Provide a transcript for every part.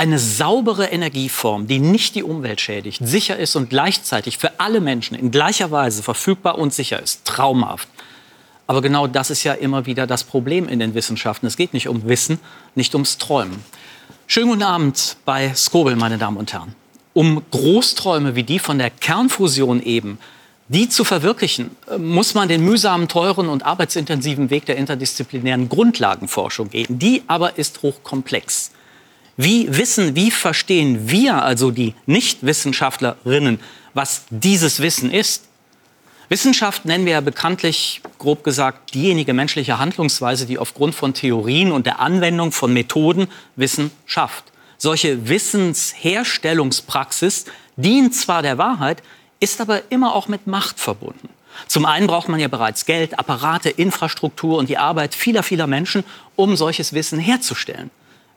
Eine saubere Energieform, die nicht die Umwelt schädigt, sicher ist und gleichzeitig für alle Menschen in gleicher Weise verfügbar und sicher ist. Traumhaft. Aber genau das ist ja immer wieder das Problem in den Wissenschaften. Es geht nicht um Wissen, nicht ums Träumen. Schönen guten Abend bei Skobel, meine Damen und Herren. Um Großträume wie die von der Kernfusion eben, die zu verwirklichen, muss man den mühsamen, teuren und arbeitsintensiven Weg der interdisziplinären Grundlagenforschung gehen. Die aber ist hochkomplex. Wie wissen, wie verstehen wir, also die Nichtwissenschaftlerinnen, was dieses Wissen ist? Wissenschaft nennen wir ja bekanntlich, grob gesagt, diejenige menschliche Handlungsweise, die aufgrund von Theorien und der Anwendung von Methoden Wissen schafft. Solche Wissensherstellungspraxis dient zwar der Wahrheit, ist aber immer auch mit Macht verbunden. Zum einen braucht man ja bereits Geld, Apparate, Infrastruktur und die Arbeit vieler, vieler Menschen, um solches Wissen herzustellen.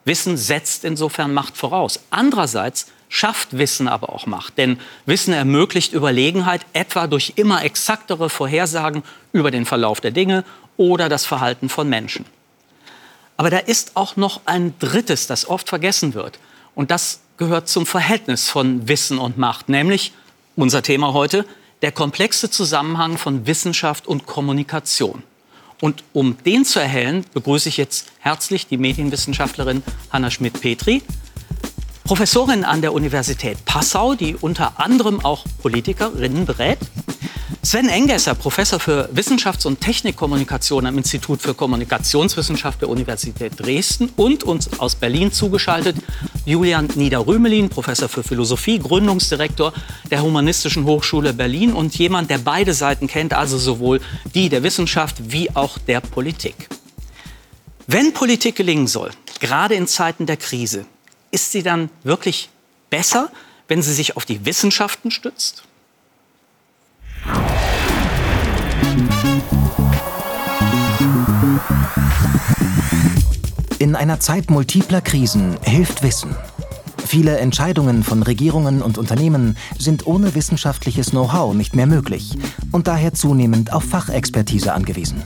Wissen setzt insofern Macht voraus. Andererseits schafft Wissen aber auch Macht. Denn Wissen ermöglicht Überlegenheit etwa durch immer exaktere Vorhersagen über den Verlauf der Dinge oder das Verhalten von Menschen. Aber da ist auch noch ein drittes, das oft vergessen wird. Und das gehört zum Verhältnis von Wissen und Macht, nämlich unser Thema heute, der komplexe Zusammenhang von Wissenschaft und Kommunikation. Und um den zu erhellen, begrüße ich jetzt herzlich die Medienwissenschaftlerin Hanna Schmidt-Petri, Professorin an der Universität Passau, die unter anderem auch Politikerinnen berät. Sven Engesser, Professor für Wissenschafts- und Technikkommunikation am Institut für Kommunikationswissenschaft der Universität Dresden und uns aus Berlin zugeschaltet Julian Niederrümelin, Professor für Philosophie, Gründungsdirektor der Humanistischen Hochschule Berlin und jemand, der beide Seiten kennt, also sowohl die der Wissenschaft wie auch der Politik. Wenn Politik gelingen soll, gerade in Zeiten der Krise, ist sie dann wirklich besser, wenn sie sich auf die Wissenschaften stützt? In einer Zeit multipler Krisen hilft Wissen. Viele Entscheidungen von Regierungen und Unternehmen sind ohne wissenschaftliches Know-how nicht mehr möglich und daher zunehmend auf Fachexpertise angewiesen.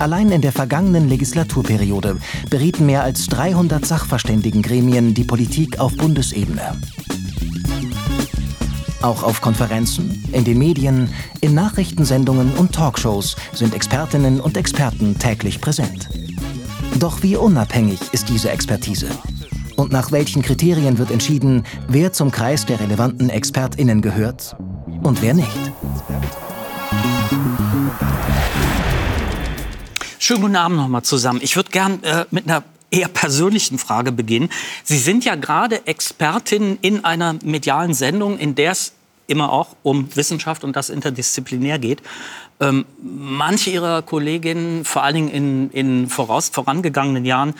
Allein in der vergangenen Legislaturperiode berieten mehr als 300 Sachverständigengremien die Politik auf Bundesebene. Auch auf Konferenzen, in den Medien, in Nachrichtensendungen und Talkshows sind Expertinnen und Experten täglich präsent. Doch wie unabhängig ist diese Expertise? Und nach welchen Kriterien wird entschieden, wer zum Kreis der relevanten ExpertInnen gehört und wer nicht? Schönen guten Abend nochmal zusammen. Ich würde gern äh, mit einer eher persönlichen Frage beginnen. Sie sind ja gerade Expertin in einer medialen Sendung, in der es immer auch um Wissenschaft und das interdisziplinär geht. Ähm, manche Ihrer Kolleginnen, vor allen Dingen in, in voraus, vorangegangenen Jahren,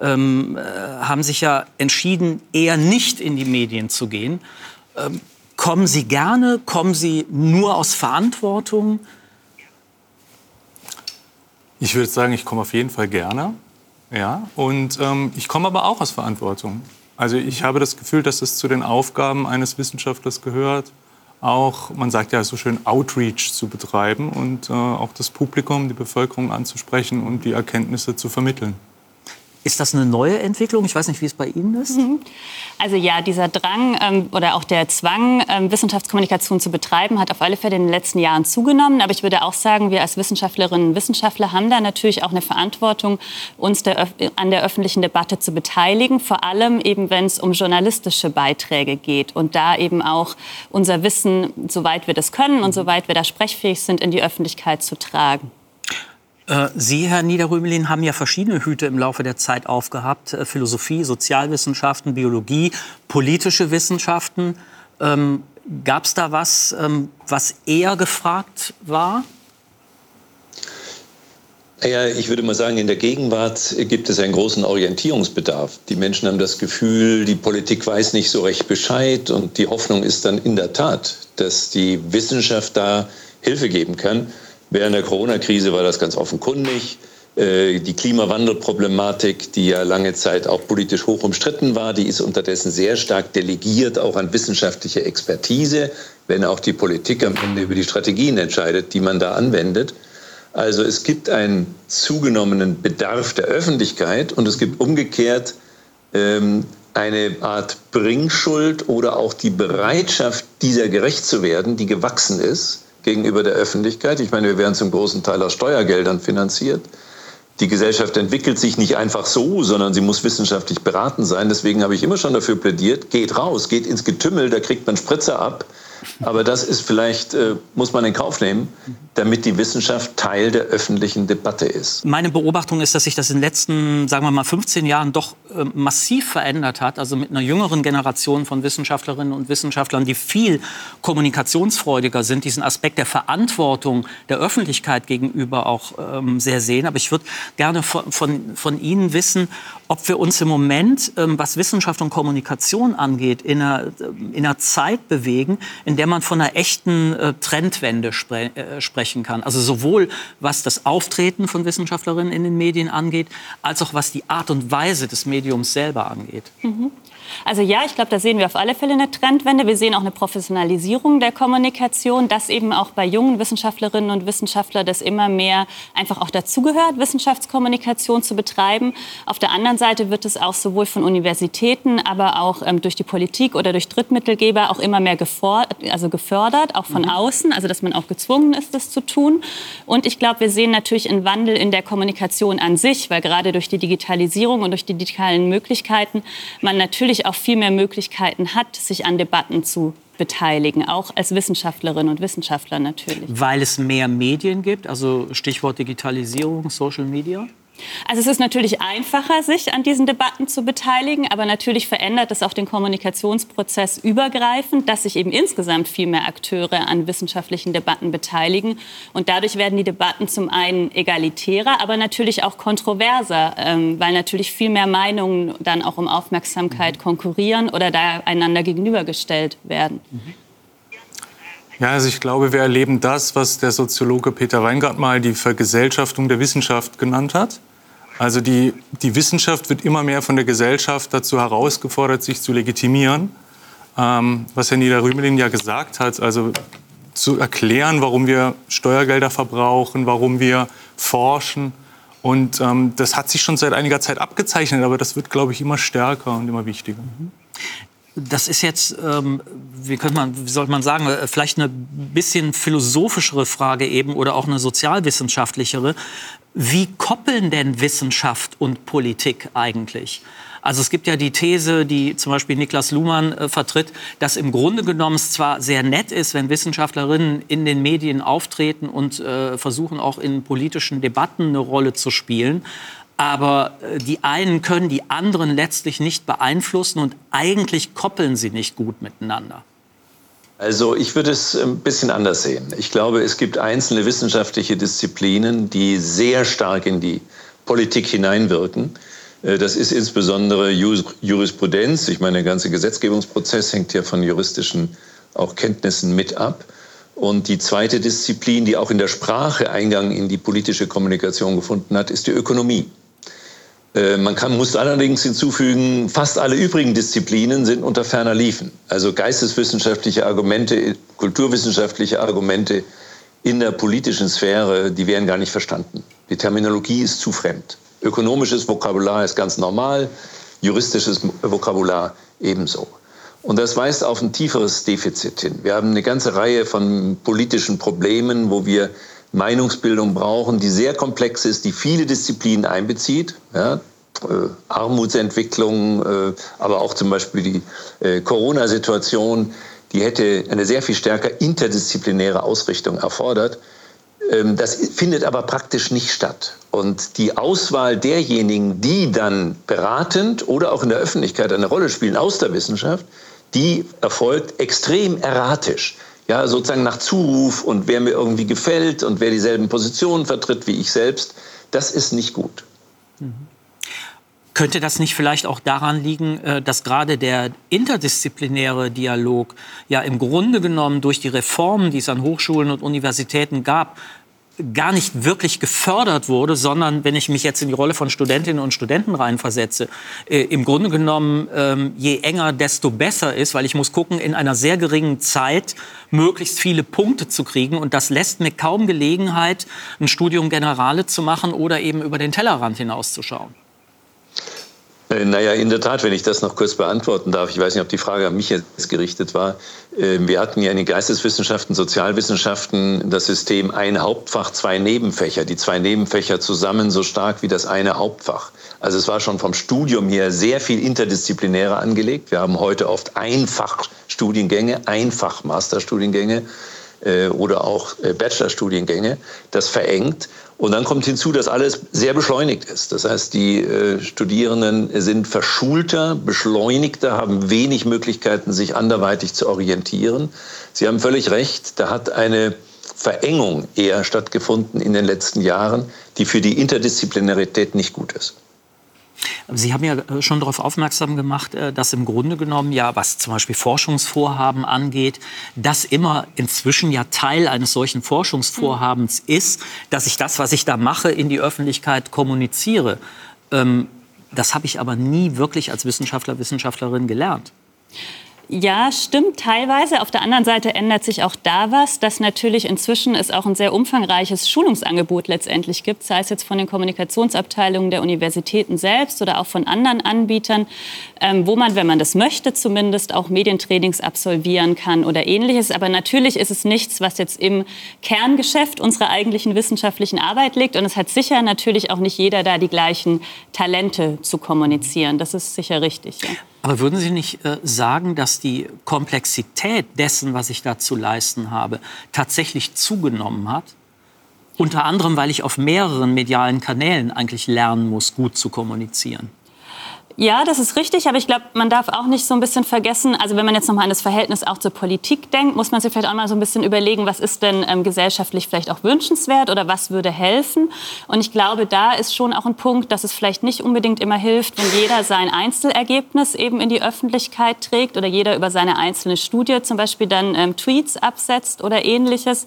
ähm, äh, haben sich ja entschieden, eher nicht in die Medien zu gehen. Ähm, kommen Sie gerne? Kommen Sie nur aus Verantwortung? Ich würde sagen, ich komme auf jeden Fall gerne. Ja, und ähm, ich komme aber auch aus Verantwortung. Also ich habe das Gefühl, dass es zu den Aufgaben eines Wissenschaftlers gehört, auch, man sagt ja so schön, Outreach zu betreiben und äh, auch das Publikum, die Bevölkerung anzusprechen und die Erkenntnisse zu vermitteln. Ist das eine neue Entwicklung? Ich weiß nicht, wie es bei Ihnen ist. Mhm. Also ja, dieser Drang ähm, oder auch der Zwang, ähm, Wissenschaftskommunikation zu betreiben, hat auf alle Fälle in den letzten Jahren zugenommen. Aber ich würde auch sagen, wir als Wissenschaftlerinnen und Wissenschaftler haben da natürlich auch eine Verantwortung, uns der, an der öffentlichen Debatte zu beteiligen. Vor allem eben, wenn es um journalistische Beiträge geht und da eben auch unser Wissen, soweit wir das können und soweit wir da sprechfähig sind, in die Öffentlichkeit zu tragen. Äh, Sie, Herr Niederrümelin, haben ja verschiedene Hüte im Laufe der Zeit aufgehabt. Äh, Philosophie, Sozialwissenschaften, Biologie, politische Wissenschaften. Ähm, Gab es da was, ähm, was eher gefragt war? Ja, ich würde mal sagen, in der Gegenwart gibt es einen großen Orientierungsbedarf. Die Menschen haben das Gefühl, die Politik weiß nicht so recht Bescheid und die Hoffnung ist dann in der Tat, dass die Wissenschaft da Hilfe geben kann. Während der Corona-Krise war das ganz offenkundig. Äh, die Klimawandelproblematik, die ja lange Zeit auch politisch hoch umstritten war, die ist unterdessen sehr stark delegiert, auch an wissenschaftliche Expertise, wenn auch die Politik am Ende über die Strategien entscheidet, die man da anwendet. Also es gibt einen zugenommenen Bedarf der Öffentlichkeit und es gibt umgekehrt ähm, eine Art Bringschuld oder auch die Bereitschaft, dieser gerecht zu werden, die gewachsen ist gegenüber der Öffentlichkeit. Ich meine, wir werden zum großen Teil aus Steuergeldern finanziert. Die Gesellschaft entwickelt sich nicht einfach so, sondern sie muss wissenschaftlich beraten sein. Deswegen habe ich immer schon dafür plädiert, geht raus, geht ins Getümmel, da kriegt man Spritzer ab aber das ist vielleicht, äh, muss man in Kauf nehmen, damit die Wissenschaft Teil der öffentlichen Debatte ist. Meine Beobachtung ist, dass sich das in den letzten, sagen wir mal, 15 Jahren doch äh, massiv verändert hat. Also mit einer jüngeren Generation von Wissenschaftlerinnen und Wissenschaftlern, die viel kommunikationsfreudiger sind, diesen Aspekt der Verantwortung der Öffentlichkeit gegenüber auch ähm, sehr sehen. Aber ich würde gerne von, von, von Ihnen wissen, ob wir uns im Moment, ähm, was Wissenschaft und Kommunikation angeht, in einer, in einer Zeit bewegen, in der man von einer echten äh, Trendwende spre äh, sprechen kann. Also sowohl was das Auftreten von Wissenschaftlerinnen in den Medien angeht, als auch was die Art und Weise des Mediums selber angeht. Mhm. Also ja, ich glaube, da sehen wir auf alle Fälle eine Trendwende. Wir sehen auch eine Professionalisierung der Kommunikation, dass eben auch bei jungen Wissenschaftlerinnen und Wissenschaftlern das immer mehr einfach auch dazugehört, Wissenschaftskommunikation zu betreiben. Auf der anderen Seite wird es auch sowohl von Universitäten, aber auch ähm, durch die Politik oder durch Drittmittelgeber auch immer mehr gefordert, also gefördert, auch von mhm. außen, also dass man auch gezwungen ist, das zu tun. Und ich glaube, wir sehen natürlich einen Wandel in der Kommunikation an sich, weil gerade durch die Digitalisierung und durch die digitalen Möglichkeiten man natürlich natürlich auch viel mehr Möglichkeiten hat, sich an Debatten zu beteiligen, auch als Wissenschaftlerinnen und Wissenschaftler natürlich. Weil es mehr Medien gibt, also Stichwort Digitalisierung, Social Media? Also es ist natürlich einfacher, sich an diesen Debatten zu beteiligen, aber natürlich verändert es auch den Kommunikationsprozess übergreifend, dass sich eben insgesamt viel mehr Akteure an wissenschaftlichen Debatten beteiligen. Und dadurch werden die Debatten zum einen egalitärer, aber natürlich auch kontroverser, ähm, weil natürlich viel mehr Meinungen dann auch um Aufmerksamkeit konkurrieren oder da einander gegenübergestellt werden. Ja, also ich glaube, wir erleben das, was der Soziologe Peter Weingart mal die Vergesellschaftung der Wissenschaft genannt hat. Also die, die Wissenschaft wird immer mehr von der Gesellschaft dazu herausgefordert, sich zu legitimieren. Ähm, was Herr Niederrümelin ja gesagt hat, also zu erklären, warum wir Steuergelder verbrauchen, warum wir forschen. Und ähm, das hat sich schon seit einiger Zeit abgezeichnet, aber das wird, glaube ich, immer stärker und immer wichtiger. Das ist jetzt, ähm, wie, könnte man, wie sollte man sagen, äh, vielleicht eine bisschen philosophischere Frage eben oder auch eine sozialwissenschaftlichere. Wie koppeln denn Wissenschaft und Politik eigentlich? Also es gibt ja die These, die zum Beispiel Niklas Luhmann äh, vertritt, dass im Grunde genommen es zwar sehr nett ist, wenn Wissenschaftlerinnen in den Medien auftreten und äh, versuchen auch in politischen Debatten eine Rolle zu spielen, aber äh, die einen können die anderen letztlich nicht beeinflussen und eigentlich koppeln sie nicht gut miteinander. Also ich würde es ein bisschen anders sehen. Ich glaube, es gibt einzelne wissenschaftliche Disziplinen, die sehr stark in die Politik hineinwirken. Äh, das ist insbesondere Jurisprudenz. Ich meine, der ganze Gesetzgebungsprozess hängt ja von juristischen auch Kenntnissen mit ab. Und die zweite Disziplin, die auch in der Sprache Eingang in die politische Kommunikation gefunden hat, ist die Ökonomie. Äh, man kann, muss allerdings hinzufügen, fast alle übrigen Disziplinen sind unter ferner Liefen. Also geisteswissenschaftliche Argumente, kulturwissenschaftliche Argumente in der politischen Sphäre, die werden gar nicht verstanden. Die Terminologie ist zu fremd. Ökonomisches Vokabular ist ganz normal, juristisches Vokabular ebenso. Und das weist auf ein tieferes Defizit hin. Wir haben eine ganze Reihe von politischen Problemen, wo wir Meinungsbildung brauchen, die sehr komplex ist, die viele Disziplinen einbezieht. Ja, äh, Armutsentwicklung, äh, aber auch zum Beispiel die äh, Corona-Situation, die hätte eine sehr viel stärker interdisziplinäre Ausrichtung erfordert. Ähm, das findet aber praktisch nicht statt. Und die Auswahl derjenigen, die dann beratend oder auch in der Öffentlichkeit eine Rolle spielen aus der Wissenschaft, die erfolgt extrem erratisch ja, sozusagen nach Zuruf und wer mir irgendwie gefällt und wer dieselben Positionen vertritt wie ich selbst, das ist nicht gut. Mhm. Könnte das nicht vielleicht auch daran liegen, äh, dass gerade der interdisziplinäre Dialog ja im Grunde genommen durch die Reformen, die es an Hochschulen und Universitäten gab, gar nicht wirklich gefördert wurde, sondern wenn ich mich jetzt in die Rolle von Studentinnen und Studenten reinversetze, äh, im Grunde genommen ähm, je enger, desto besser ist, weil ich muss gucken, in einer sehr geringen Zeit möglichst viele Punkte zu kriegen und das lässt mir kaum Gelegenheit, ein Studium Generale zu machen oder eben über den Tellerrand hinauszuschauen. Äh, naja, in der Tat, wenn ich das noch kurz beantworten darf, ich weiß nicht, ob die Frage an mich jetzt gerichtet war. Äh, wir hatten ja in den Geisteswissenschaften, Sozialwissenschaften das System ein Hauptfach, zwei Nebenfächer. Die zwei Nebenfächer zusammen so stark wie das eine Hauptfach. Also es war schon vom Studium her sehr viel interdisziplinärer angelegt. Wir haben heute oft Einfachstudiengänge, Einfach-Masterstudiengänge äh, oder auch Bachelorstudiengänge. Das verengt. Und dann kommt hinzu, dass alles sehr beschleunigt ist. Das heißt, die äh, Studierenden sind verschulter, beschleunigter, haben wenig Möglichkeiten, sich anderweitig zu orientieren. Sie haben völlig recht, da hat eine Verengung eher stattgefunden in den letzten Jahren, die für die Interdisziplinarität nicht gut ist. Sie haben ja äh, schon darauf aufmerksam gemacht, äh, dass im Grunde genommen ja, was zum Beispiel Forschungsvorhaben angeht, das immer inzwischen ja Teil eines solchen Forschungsvorhabens ist, dass ich das, was ich da mache, in die Öffentlichkeit kommuniziere. Ähm, das habe ich aber nie wirklich als Wissenschaftler, Wissenschaftlerin gelernt. Ja, stimmt teilweise. Auf der anderen Seite ändert sich auch da was, dass natürlich inzwischen es auch ein sehr umfangreiches Schulungsangebot letztendlich gibt, sei es jetzt von den Kommunikationsabteilungen der Universitäten selbst oder auch von anderen Anbietern, ähm, wo man, wenn man das möchte, zumindest auch Medientrainings absolvieren kann oder ähnliches. Aber natürlich ist es nichts, was jetzt im Kerngeschäft unserer eigentlichen wissenschaftlichen Arbeit liegt. Und es hat sicher natürlich auch nicht jeder da die gleichen Talente zu kommunizieren. Das ist sicher richtig. Ja. Aber würden Sie nicht äh, sagen, dass die Komplexität dessen, was ich da zu leisten habe, tatsächlich zugenommen hat? Unter anderem, weil ich auf mehreren medialen Kanälen eigentlich lernen muss, gut zu kommunizieren. Ja, das ist richtig, aber ich glaube, man darf auch nicht so ein bisschen vergessen, also wenn man jetzt nochmal an das Verhältnis auch zur Politik denkt, muss man sich vielleicht auch mal so ein bisschen überlegen, was ist denn ähm, gesellschaftlich vielleicht auch wünschenswert oder was würde helfen. Und ich glaube, da ist schon auch ein Punkt, dass es vielleicht nicht unbedingt immer hilft, wenn jeder sein Einzelergebnis eben in die Öffentlichkeit trägt oder jeder über seine einzelne Studie zum Beispiel dann ähm, Tweets absetzt oder ähnliches,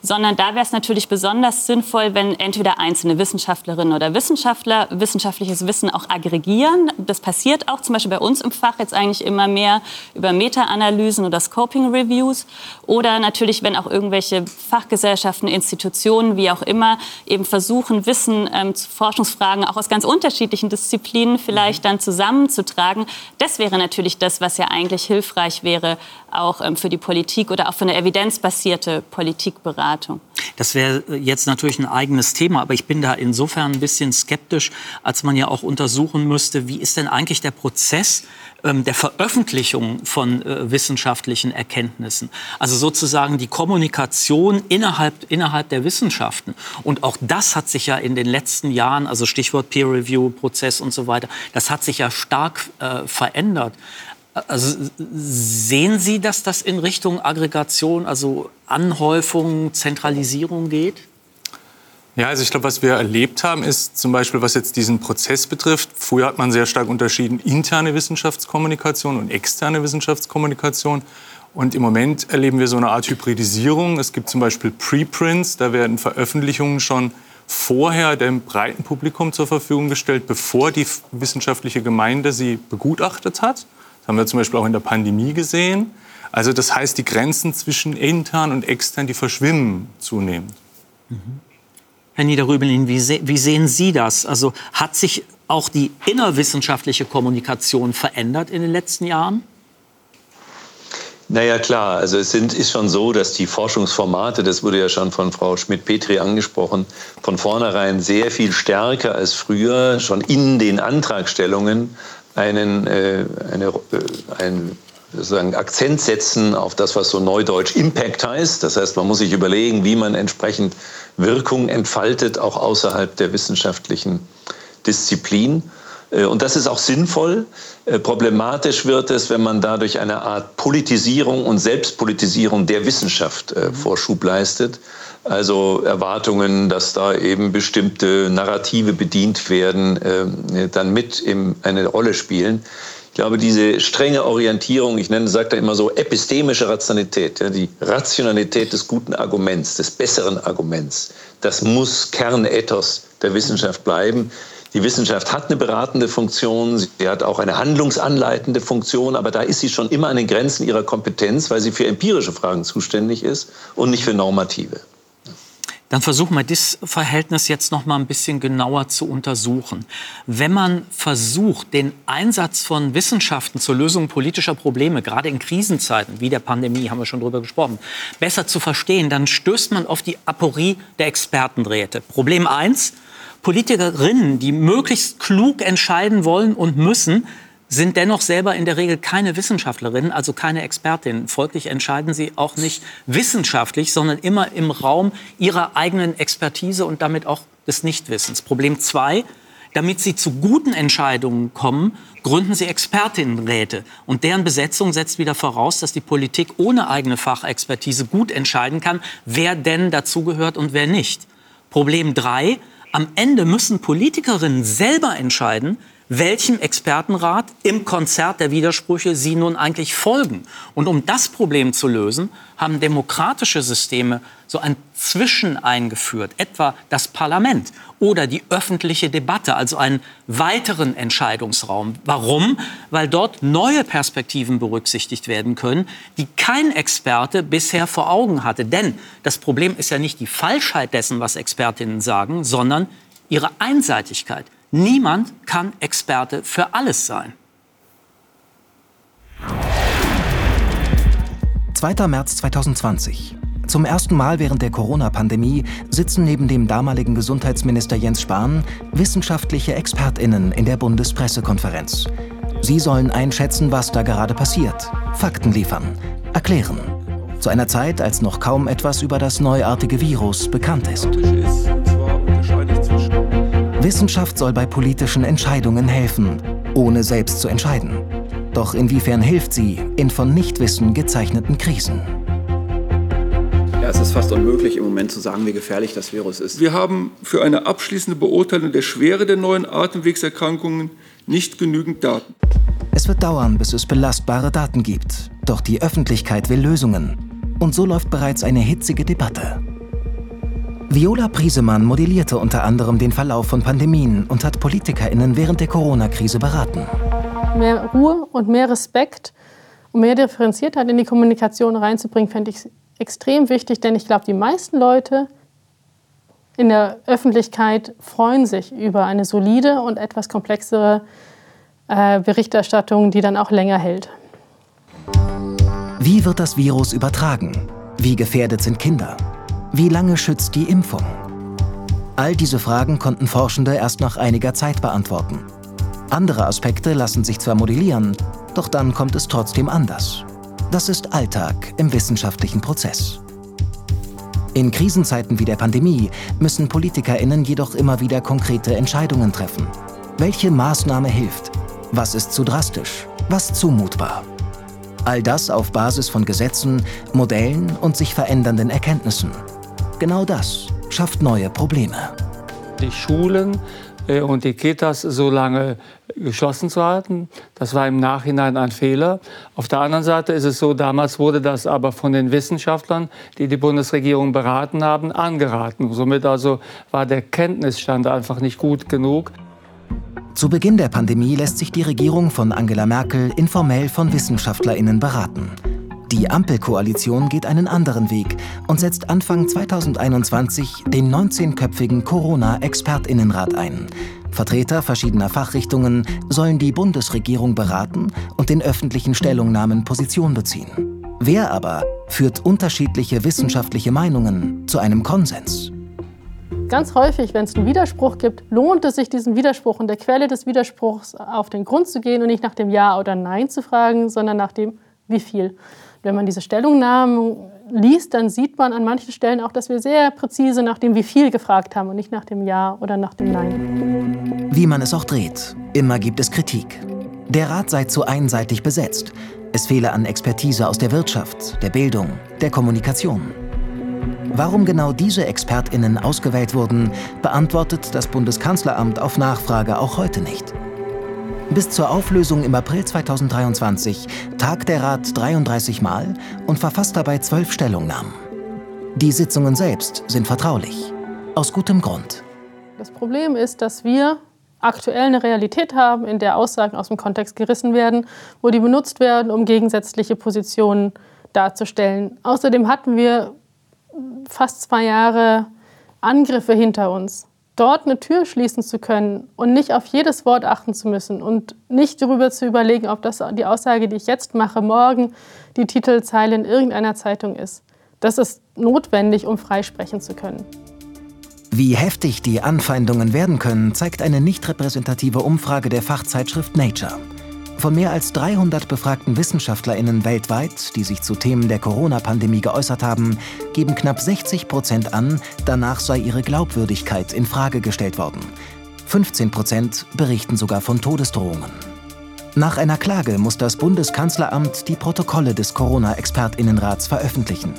sondern da wäre es natürlich besonders sinnvoll, wenn entweder einzelne Wissenschaftlerinnen oder Wissenschaftler wissenschaftliches Wissen auch aggregieren das passiert auch zum Beispiel bei uns im Fach jetzt eigentlich immer mehr über Meta-Analysen oder Scoping-Reviews. Oder natürlich, wenn auch irgendwelche Fachgesellschaften, Institutionen, wie auch immer, eben versuchen, Wissen ähm, zu Forschungsfragen auch aus ganz unterschiedlichen Disziplinen vielleicht dann zusammenzutragen. Das wäre natürlich das, was ja eigentlich hilfreich wäre, auch ähm, für die Politik oder auch für eine evidenzbasierte Politikberatung. Das wäre äh, jetzt natürlich ein eigenes Thema, aber ich bin da insofern ein bisschen skeptisch, als man ja auch untersuchen müsste, wie ist denn eigentlich der Prozess ähm, der Veröffentlichung von äh, wissenschaftlichen Erkenntnissen. Also sozusagen die Kommunikation innerhalb, innerhalb der Wissenschaften. Und auch das hat sich ja in den letzten Jahren, also Stichwort Peer-Review-Prozess und so weiter, das hat sich ja stark äh, verändert. Also sehen Sie, dass das in Richtung Aggregation, also Anhäufung, Zentralisierung geht? Ja, also ich glaube, was wir erlebt haben, ist zum Beispiel, was jetzt diesen Prozess betrifft. Früher hat man sehr stark unterschieden interne Wissenschaftskommunikation und externe Wissenschaftskommunikation. Und im Moment erleben wir so eine Art Hybridisierung. Es gibt zum Beispiel Preprints, da werden Veröffentlichungen schon vorher dem breiten Publikum zur Verfügung gestellt, bevor die wissenschaftliche Gemeinde sie begutachtet hat haben wir zum Beispiel auch in der Pandemie gesehen. Also das heißt, die Grenzen zwischen intern und extern, die verschwimmen zunehmend. Mhm. Herr Niederrübelin, wie, se wie sehen Sie das? Also hat sich auch die innerwissenschaftliche Kommunikation verändert in den letzten Jahren? Naja, klar. Also es sind, ist schon so, dass die Forschungsformate, das wurde ja schon von Frau Schmidt-Petri angesprochen, von vornherein sehr viel stärker als früher schon in den Antragstellungen einen, äh, eine, äh, einen sozusagen Akzent setzen auf das, was so neudeutsch Impact heißt. Das heißt, man muss sich überlegen, wie man entsprechend Wirkung entfaltet, auch außerhalb der wissenschaftlichen Disziplin. Äh, und das ist auch sinnvoll. Äh, problematisch wird es, wenn man dadurch eine Art Politisierung und Selbstpolitisierung der Wissenschaft äh, Vorschub leistet. Also Erwartungen, dass da eben bestimmte Narrative bedient werden, dann mit eine Rolle spielen. Ich glaube, diese strenge Orientierung, ich nenne, sagt er immer so, epistemische Rationalität, ja, die Rationalität des guten Arguments, des besseren Arguments, das muss Kernethos der Wissenschaft bleiben. Die Wissenschaft hat eine beratende Funktion, sie hat auch eine handlungsanleitende Funktion, aber da ist sie schon immer an den Grenzen ihrer Kompetenz, weil sie für empirische Fragen zuständig ist und nicht für normative. Dann versuchen wir das Verhältnis jetzt noch mal ein bisschen genauer zu untersuchen. Wenn man versucht, den Einsatz von Wissenschaften zur Lösung politischer Probleme, gerade in Krisenzeiten wie der Pandemie, haben wir schon drüber gesprochen, besser zu verstehen, dann stößt man auf die Aporie der Expertenräte. Problem eins: Politikerinnen, die möglichst klug entscheiden wollen und müssen, sind dennoch selber in der Regel keine Wissenschaftlerinnen, also keine Expertinnen. Folglich entscheiden sie auch nicht wissenschaftlich, sondern immer im Raum ihrer eigenen Expertise und damit auch des Nichtwissens. Problem zwei, damit sie zu guten Entscheidungen kommen, gründen sie Expertinnenräte. Und deren Besetzung setzt wieder voraus, dass die Politik ohne eigene Fachexpertise gut entscheiden kann, wer denn dazugehört und wer nicht. Problem drei, am Ende müssen Politikerinnen selber entscheiden, welchem Expertenrat im Konzert der Widersprüche sie nun eigentlich folgen. Und um das Problem zu lösen, haben demokratische Systeme so ein Zwischen eingeführt, etwa das Parlament oder die öffentliche Debatte, also einen weiteren Entscheidungsraum. Warum? Weil dort neue Perspektiven berücksichtigt werden können, die kein Experte bisher vor Augen hatte. Denn das Problem ist ja nicht die Falschheit dessen, was Expertinnen sagen, sondern ihre Einseitigkeit. Niemand kann Experte für alles sein. 2. März 2020. Zum ersten Mal während der Corona-Pandemie sitzen neben dem damaligen Gesundheitsminister Jens Spahn wissenschaftliche ExpertInnen in der Bundespressekonferenz. Sie sollen einschätzen, was da gerade passiert, Fakten liefern, erklären. Zu einer Zeit, als noch kaum etwas über das neuartige Virus bekannt ist. Wissenschaft soll bei politischen Entscheidungen helfen, ohne selbst zu entscheiden. Doch inwiefern hilft sie in von Nichtwissen gezeichneten Krisen? Ja, es ist fast unmöglich im Moment zu sagen, wie gefährlich das Virus ist. Wir haben für eine abschließende Beurteilung der Schwere der neuen Atemwegserkrankungen nicht genügend Daten. Es wird dauern, bis es belastbare Daten gibt. Doch die Öffentlichkeit will Lösungen. Und so läuft bereits eine hitzige Debatte. Viola Priesemann modellierte unter anderem den Verlauf von Pandemien und hat PolitikerInnen während der Corona-Krise beraten. Mehr Ruhe und mehr Respekt und mehr Differenziertheit in die Kommunikation reinzubringen, fände ich extrem wichtig, denn ich glaube, die meisten Leute in der Öffentlichkeit freuen sich über eine solide und etwas komplexere äh, Berichterstattung, die dann auch länger hält. Wie wird das Virus übertragen? Wie gefährdet sind Kinder? Wie lange schützt die Impfung? All diese Fragen konnten Forschende erst nach einiger Zeit beantworten. Andere Aspekte lassen sich zwar modellieren, doch dann kommt es trotzdem anders. Das ist Alltag im wissenschaftlichen Prozess. In Krisenzeiten wie der Pandemie müssen PolitikerInnen jedoch immer wieder konkrete Entscheidungen treffen. Welche Maßnahme hilft? Was ist zu drastisch? Was zumutbar? All das auf Basis von Gesetzen, Modellen und sich verändernden Erkenntnissen. Genau das schafft neue Probleme. Die Schulen äh, und die Kitas so lange geschlossen zu halten, das war im Nachhinein ein Fehler. Auf der anderen Seite ist es so, damals wurde das aber von den Wissenschaftlern, die die Bundesregierung beraten haben, angeraten. Somit also war der Kenntnisstand einfach nicht gut genug. Zu Beginn der Pandemie lässt sich die Regierung von Angela Merkel informell von Wissenschaftlerinnen beraten. Die Ampelkoalition geht einen anderen Weg und setzt Anfang 2021 den 19-köpfigen Corona-Expertinnenrat ein. Vertreter verschiedener Fachrichtungen sollen die Bundesregierung beraten und in öffentlichen Stellungnahmen Position beziehen. Wer aber führt unterschiedliche wissenschaftliche Meinungen zu einem Konsens? Ganz häufig, wenn es einen Widerspruch gibt, lohnt es sich, diesen Widerspruch und der Quelle des Widerspruchs auf den Grund zu gehen und nicht nach dem Ja oder Nein zu fragen, sondern nach dem Wie viel. Wenn man diese Stellungnahmen liest, dann sieht man an manchen Stellen auch, dass wir sehr präzise nach dem Wie viel gefragt haben und nicht nach dem Ja oder nach dem Nein. Wie man es auch dreht, immer gibt es Kritik. Der Rat sei zu einseitig besetzt. Es fehle an Expertise aus der Wirtschaft, der Bildung, der Kommunikation. Warum genau diese ExpertInnen ausgewählt wurden, beantwortet das Bundeskanzleramt auf Nachfrage auch heute nicht. Bis zur Auflösung im April 2023 tagt der Rat 33 Mal und verfasst dabei zwölf Stellungnahmen. Die Sitzungen selbst sind vertraulich. Aus gutem Grund. Das Problem ist, dass wir aktuell eine Realität haben, in der Aussagen aus dem Kontext gerissen werden, wo die benutzt werden, um gegensätzliche Positionen darzustellen. Außerdem hatten wir fast zwei Jahre Angriffe hinter uns, dort eine Tür schließen zu können und nicht auf jedes Wort achten zu müssen und nicht darüber zu überlegen, ob das die Aussage, die ich jetzt mache, morgen die Titelzeile in irgendeiner Zeitung ist. Das ist notwendig, um freisprechen zu können. Wie heftig die Anfeindungen werden können, zeigt eine nicht repräsentative Umfrage der Fachzeitschrift Nature. Von mehr als 300 befragten WissenschaftlerInnen weltweit, die sich zu Themen der Corona-Pandemie geäußert haben, geben knapp 60 Prozent an, danach sei ihre Glaubwürdigkeit in Frage gestellt worden. 15 Prozent berichten sogar von Todesdrohungen. Nach einer Klage muss das Bundeskanzleramt die Protokolle des Corona-ExpertInnenrats veröffentlichen.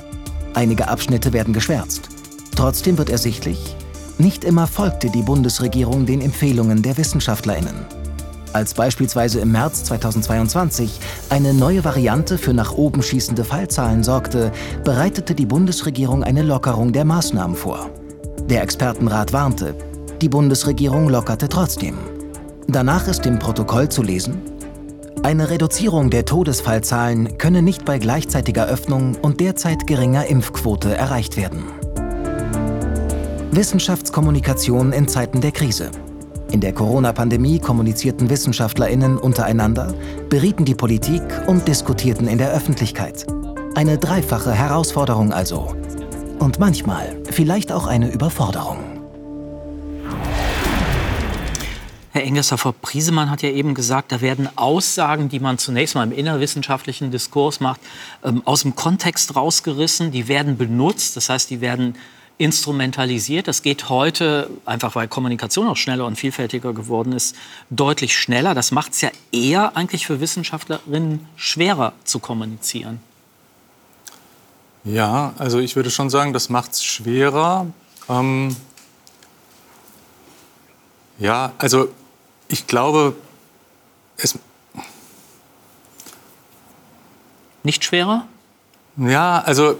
Einige Abschnitte werden geschwärzt. Trotzdem wird ersichtlich, nicht immer folgte die Bundesregierung den Empfehlungen der WissenschaftlerInnen. Als beispielsweise im März 2022 eine neue Variante für nach oben schießende Fallzahlen sorgte, bereitete die Bundesregierung eine Lockerung der Maßnahmen vor. Der Expertenrat warnte, die Bundesregierung lockerte trotzdem. Danach ist im Protokoll zu lesen, eine Reduzierung der Todesfallzahlen könne nicht bei gleichzeitiger Öffnung und derzeit geringer Impfquote erreicht werden. Wissenschaftskommunikation in Zeiten der Krise. In der Corona-Pandemie kommunizierten WissenschaftlerInnen untereinander, berieten die Politik und diskutierten in der Öffentlichkeit. Eine dreifache Herausforderung also. Und manchmal vielleicht auch eine Überforderung. Herr Engesser, Frau Priesemann hat ja eben gesagt, da werden Aussagen, die man zunächst mal im innerwissenschaftlichen Diskurs macht, ähm, aus dem Kontext rausgerissen, die werden benutzt, das heißt, die werden instrumentalisiert. Das geht heute, einfach weil Kommunikation auch schneller und vielfältiger geworden ist, deutlich schneller. Das macht es ja eher eigentlich für Wissenschaftlerinnen schwerer zu kommunizieren. Ja, also ich würde schon sagen, das macht es schwerer. Ähm ja, also ich glaube, es. Nicht schwerer? Ja, also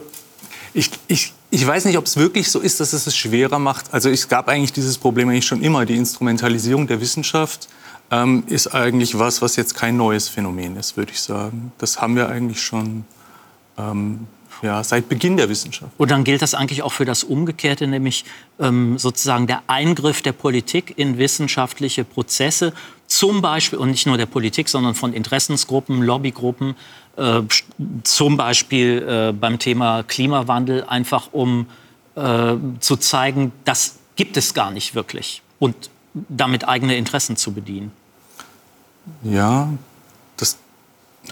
ich, ich, ich weiß nicht, ob es wirklich so ist, dass es es schwerer macht. Also es gab eigentlich dieses Problem eigentlich schon immer. Die Instrumentalisierung der Wissenschaft ähm, ist eigentlich was, was jetzt kein neues Phänomen ist, würde ich sagen. Das haben wir eigentlich schon ähm, ja, seit Beginn der Wissenschaft. Und dann gilt das eigentlich auch für das Umgekehrte, nämlich ähm, sozusagen der Eingriff der Politik in wissenschaftliche Prozesse, zum Beispiel, und nicht nur der Politik, sondern von Interessensgruppen, Lobbygruppen, äh, zum Beispiel äh, beim Thema Klimawandel, einfach um äh, zu zeigen, das gibt es gar nicht wirklich und damit eigene Interessen zu bedienen. Ja, das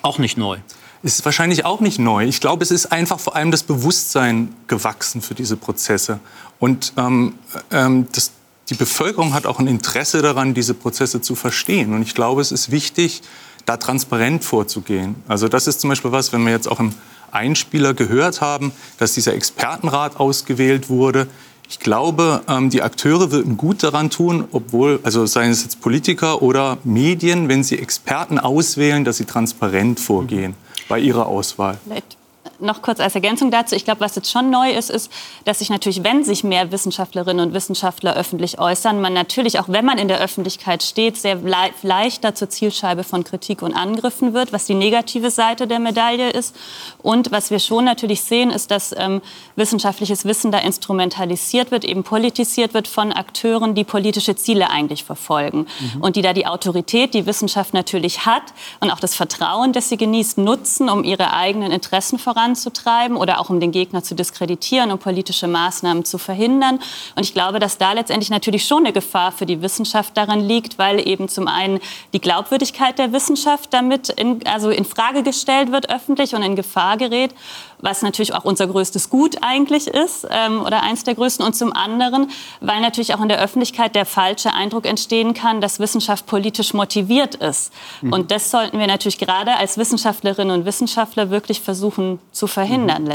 auch nicht neu. Ist wahrscheinlich auch nicht neu. Ich glaube, es ist einfach vor allem das Bewusstsein gewachsen für diese Prozesse. Und ähm, ähm, das, die Bevölkerung hat auch ein Interesse daran, diese Prozesse zu verstehen. Und ich glaube, es ist wichtig, da transparent vorzugehen. Also das ist zum Beispiel was, wenn wir jetzt auch im Einspieler gehört haben, dass dieser Expertenrat ausgewählt wurde. Ich glaube, ähm, die Akteure würden gut daran tun, obwohl, also seien es jetzt Politiker oder Medien, wenn sie Experten auswählen, dass sie transparent vorgehen bei ihrer Auswahl. Vielleicht noch kurz als Ergänzung dazu. Ich glaube, was jetzt schon neu ist, ist, dass sich natürlich, wenn sich mehr Wissenschaftlerinnen und Wissenschaftler öffentlich äußern, man natürlich, auch wenn man in der Öffentlichkeit steht, sehr le leichter zur Zielscheibe von Kritik und Angriffen wird, was die negative Seite der Medaille ist. Und was wir schon natürlich sehen, ist, dass ähm, wissenschaftliches Wissen da instrumentalisiert wird, eben politisiert wird von Akteuren, die politische Ziele eigentlich verfolgen. Mhm. Und die da die Autorität, die Wissenschaft natürlich hat und auch das Vertrauen, das sie genießt, nutzen, um ihre eigenen Interessen voranzubringen voranzutreiben oder auch um den Gegner zu diskreditieren, um politische Maßnahmen zu verhindern. Und ich glaube, dass da letztendlich natürlich schon eine Gefahr für die Wissenschaft darin liegt, weil eben zum einen die Glaubwürdigkeit der Wissenschaft damit in, also in Frage gestellt wird öffentlich und in Gefahr gerät was natürlich auch unser größtes Gut eigentlich ist ähm, oder eins der größten. Und zum anderen, weil natürlich auch in der Öffentlichkeit der falsche Eindruck entstehen kann, dass Wissenschaft politisch motiviert ist. Mhm. Und das sollten wir natürlich gerade als Wissenschaftlerinnen und Wissenschaftler wirklich versuchen zu verhindern. Mhm.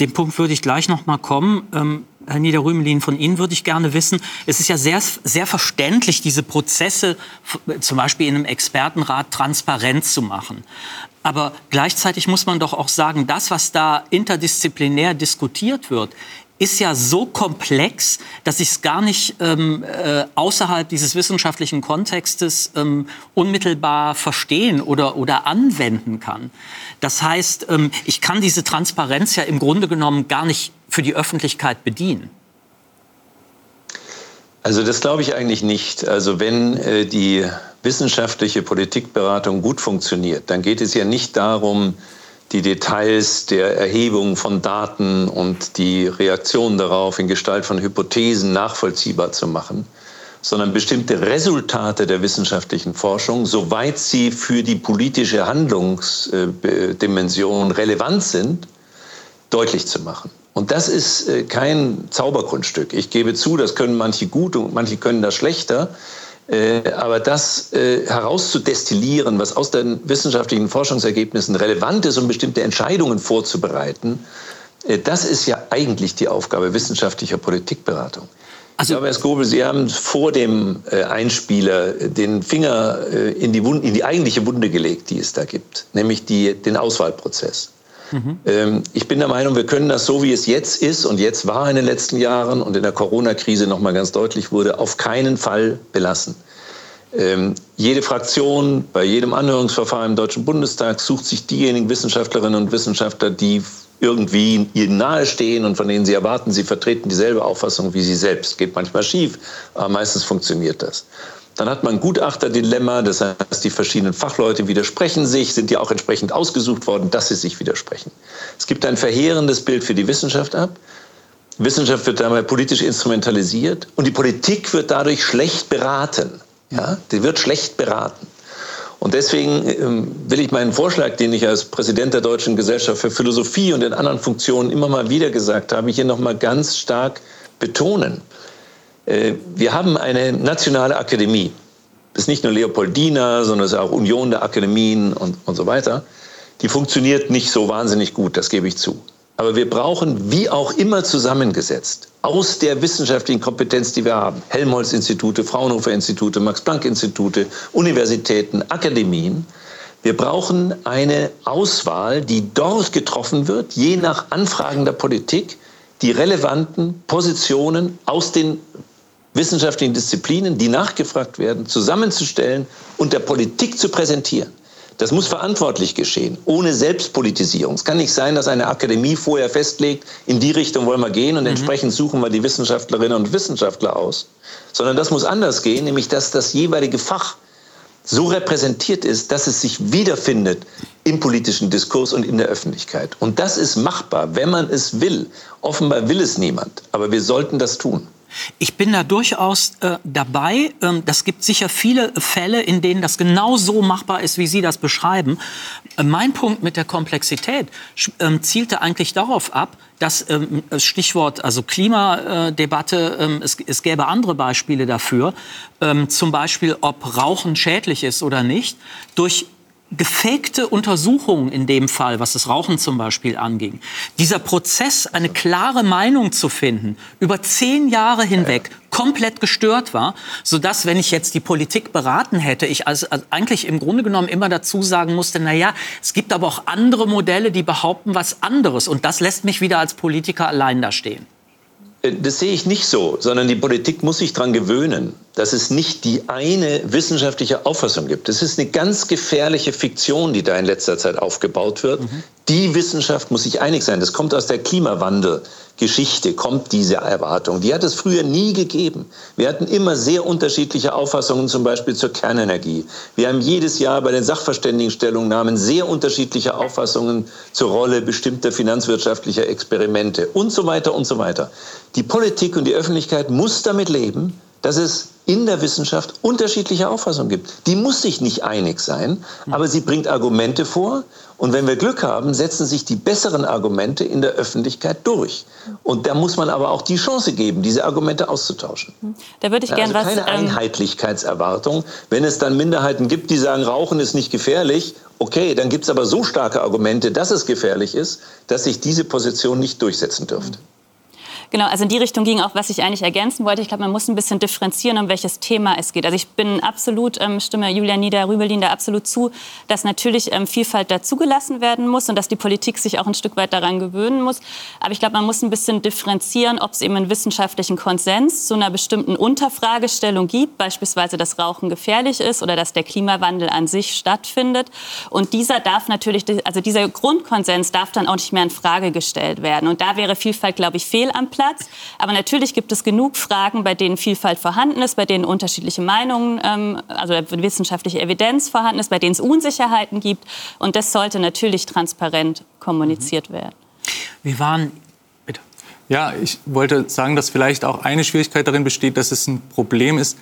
Den Punkt würde ich gleich noch mal kommen. Ähm, Herr Niederrümelin, von Ihnen würde ich gerne wissen, es ist ja sehr, sehr verständlich, diese Prozesse zum Beispiel in einem Expertenrat transparent zu machen. Aber gleichzeitig muss man doch auch sagen, das, was da interdisziplinär diskutiert wird, ist ja so komplex, dass ich es gar nicht ähm, äh, außerhalb dieses wissenschaftlichen Kontextes ähm, unmittelbar verstehen oder, oder anwenden kann. Das heißt, ähm, ich kann diese Transparenz ja im Grunde genommen gar nicht für die Öffentlichkeit bedienen. Also das glaube ich eigentlich nicht. Also wenn äh, die wissenschaftliche Politikberatung gut funktioniert, dann geht es ja nicht darum, die Details der Erhebung von Daten und die Reaktion darauf in Gestalt von Hypothesen nachvollziehbar zu machen, sondern bestimmte Resultate der wissenschaftlichen Forschung, soweit sie für die politische Handlungsdimension relevant sind, deutlich zu machen. Und das ist äh, kein Zauberkunststück. Ich gebe zu, das können manche gut und manche können das schlechter. Äh, aber das äh, herauszudestillieren, was aus den wissenschaftlichen Forschungsergebnissen relevant ist, um bestimmte Entscheidungen vorzubereiten, das ist ja eigentlich die Aufgabe wissenschaftlicher Politikberatung. Also, ich glaube, Herr Skobel, Sie haben vor dem Einspieler den Finger in die, Wunde, in die eigentliche Wunde gelegt, die es da gibt, nämlich die, den Auswahlprozess. Mhm. ich bin der Meinung, wir können das so, wie es jetzt ist und jetzt war in den letzten Jahren und in der Corona-Krise noch mal ganz deutlich wurde, auf keinen Fall belassen. Ähm, jede Fraktion bei jedem Anhörungsverfahren im Deutschen Bundestag sucht sich diejenigen Wissenschaftlerinnen und Wissenschaftler, die irgendwie ihnen nahestehen und von denen sie erwarten, sie vertreten dieselbe Auffassung wie sie selbst. Geht manchmal schief, aber meistens funktioniert das. Dann hat man ein Gutachterdilemma, das heißt, die verschiedenen Fachleute widersprechen sich, sind ja auch entsprechend ausgesucht worden, dass sie sich widersprechen. Es gibt ein verheerendes Bild für die Wissenschaft ab. Wissenschaft wird dabei politisch instrumentalisiert und die Politik wird dadurch schlecht beraten. Ja, die wird schlecht beraten. Und deswegen ähm, will ich meinen Vorschlag, den ich als Präsident der Deutschen Gesellschaft für Philosophie und in anderen Funktionen immer mal wieder gesagt habe, hier noch mal ganz stark betonen. Äh, wir haben eine nationale Akademie. Das ist nicht nur Leopoldina, sondern es ist auch Union der Akademien und, und so weiter. Die funktioniert nicht so wahnsinnig gut, das gebe ich zu. Aber wir brauchen, wie auch immer zusammengesetzt, aus der wissenschaftlichen Kompetenz, die wir haben, Helmholtz-Institute, Fraunhofer-Institute, Max-Planck-Institute, Universitäten, Akademien, wir brauchen eine Auswahl, die dort getroffen wird, je nach Anfragen der Politik, die relevanten Positionen aus den wissenschaftlichen Disziplinen, die nachgefragt werden, zusammenzustellen und der Politik zu präsentieren. Das muss verantwortlich geschehen, ohne Selbstpolitisierung. Es kann nicht sein, dass eine Akademie vorher festlegt, in die Richtung wollen wir gehen und mhm. entsprechend suchen wir die Wissenschaftlerinnen und Wissenschaftler aus, sondern das muss anders gehen, nämlich dass das jeweilige Fach so repräsentiert ist, dass es sich wiederfindet im politischen Diskurs und in der Öffentlichkeit. Und das ist machbar, wenn man es will. Offenbar will es niemand, aber wir sollten das tun. Ich bin da durchaus äh, dabei. Ähm, das gibt sicher viele Fälle, in denen das genau so machbar ist, wie Sie das beschreiben. Äh, mein Punkt mit der Komplexität äh, zielte eigentlich darauf ab, dass ähm, Stichwort also Klimadebatte, ähm, es, es, gäbe andere Beispiele dafür, ähm, zum Beispiel ob Rauchen schädlich ist oder nicht, durch gefakte Untersuchungen in dem Fall, was das Rauchen zum Beispiel anging. Dieser Prozess, eine klare Meinung zu finden, über zehn Jahre hinweg komplett gestört war, sodass, wenn ich jetzt die Politik beraten hätte, ich also, also eigentlich im Grunde genommen immer dazu sagen musste, na ja, es gibt aber auch andere Modelle, die behaupten was anderes. Und das lässt mich wieder als Politiker allein da stehen. Äh, das sehe ich nicht so, sondern die Politik muss sich daran gewöhnen, dass es nicht die eine wissenschaftliche Auffassung gibt. Es ist eine ganz gefährliche Fiktion, die da in letzter Zeit aufgebaut wird. Mhm. Die Wissenschaft muss sich einig sein. Das kommt aus der Klimawandelgeschichte, kommt diese Erwartung. Die hat es früher nie gegeben. Wir hatten immer sehr unterschiedliche Auffassungen, zum Beispiel zur Kernenergie. Wir haben jedes Jahr bei den Sachverständigenstellungnahmen sehr unterschiedliche Auffassungen zur Rolle bestimmter finanzwirtschaftlicher Experimente und so weiter und so weiter. Die Politik und die Öffentlichkeit muss damit leben, dass es in der Wissenschaft unterschiedliche Auffassungen gibt. Die muss sich nicht einig sein, aber sie bringt Argumente vor. Und wenn wir Glück haben, setzen sich die besseren Argumente in der Öffentlichkeit durch. Und da muss man aber auch die Chance geben, diese Argumente auszutauschen. Da würde ich gerne also was. Keine ähm, Einheitlichkeitserwartung. Wenn es dann Minderheiten gibt, die sagen, Rauchen ist nicht gefährlich, okay, dann gibt es aber so starke Argumente, dass es gefährlich ist, dass sich diese Position nicht durchsetzen dürfte. Genau, also in die Richtung ging auch, was ich eigentlich ergänzen wollte. Ich glaube, man muss ein bisschen differenzieren, um welches Thema es geht. Also ich bin absolut, ähm, stimme Julia Nieder-Rübelin da absolut zu, dass natürlich ähm, Vielfalt dazugelassen werden muss und dass die Politik sich auch ein Stück weit daran gewöhnen muss. Aber ich glaube, man muss ein bisschen differenzieren, ob es eben einen wissenschaftlichen Konsens zu einer bestimmten Unterfragestellung gibt, beispielsweise, dass Rauchen gefährlich ist oder dass der Klimawandel an sich stattfindet. Und dieser darf natürlich, also dieser Grundkonsens darf dann auch nicht mehr in Frage gestellt werden. Und da wäre Vielfalt, glaube ich, fehl am Platz. Platz. Aber natürlich gibt es genug Fragen, bei denen Vielfalt vorhanden ist, bei denen unterschiedliche Meinungen, ähm, also wissenschaftliche Evidenz vorhanden ist, bei denen es Unsicherheiten gibt. Und das sollte natürlich transparent kommuniziert mhm. werden. Wir waren ja, ich wollte sagen, dass vielleicht auch eine Schwierigkeit darin besteht, dass es ein Problem ist,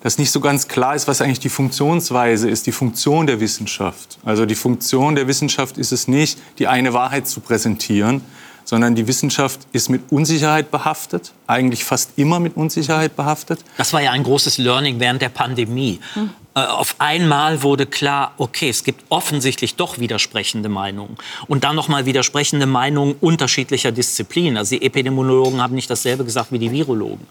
dass nicht so ganz klar ist, was eigentlich die Funktionsweise ist, die Funktion der Wissenschaft. Also die Funktion der Wissenschaft ist es nicht, die eine Wahrheit zu präsentieren, sondern die Wissenschaft ist mit Unsicherheit behaftet, eigentlich fast immer mit Unsicherheit behaftet. Das war ja ein großes Learning während der Pandemie. Hm. Auf einmal wurde klar, okay, es gibt offensichtlich doch widersprechende Meinungen. Und dann nochmal widersprechende Meinungen unterschiedlicher Disziplinen. Also die Epidemiologen haben nicht dasselbe gesagt wie die Virologen.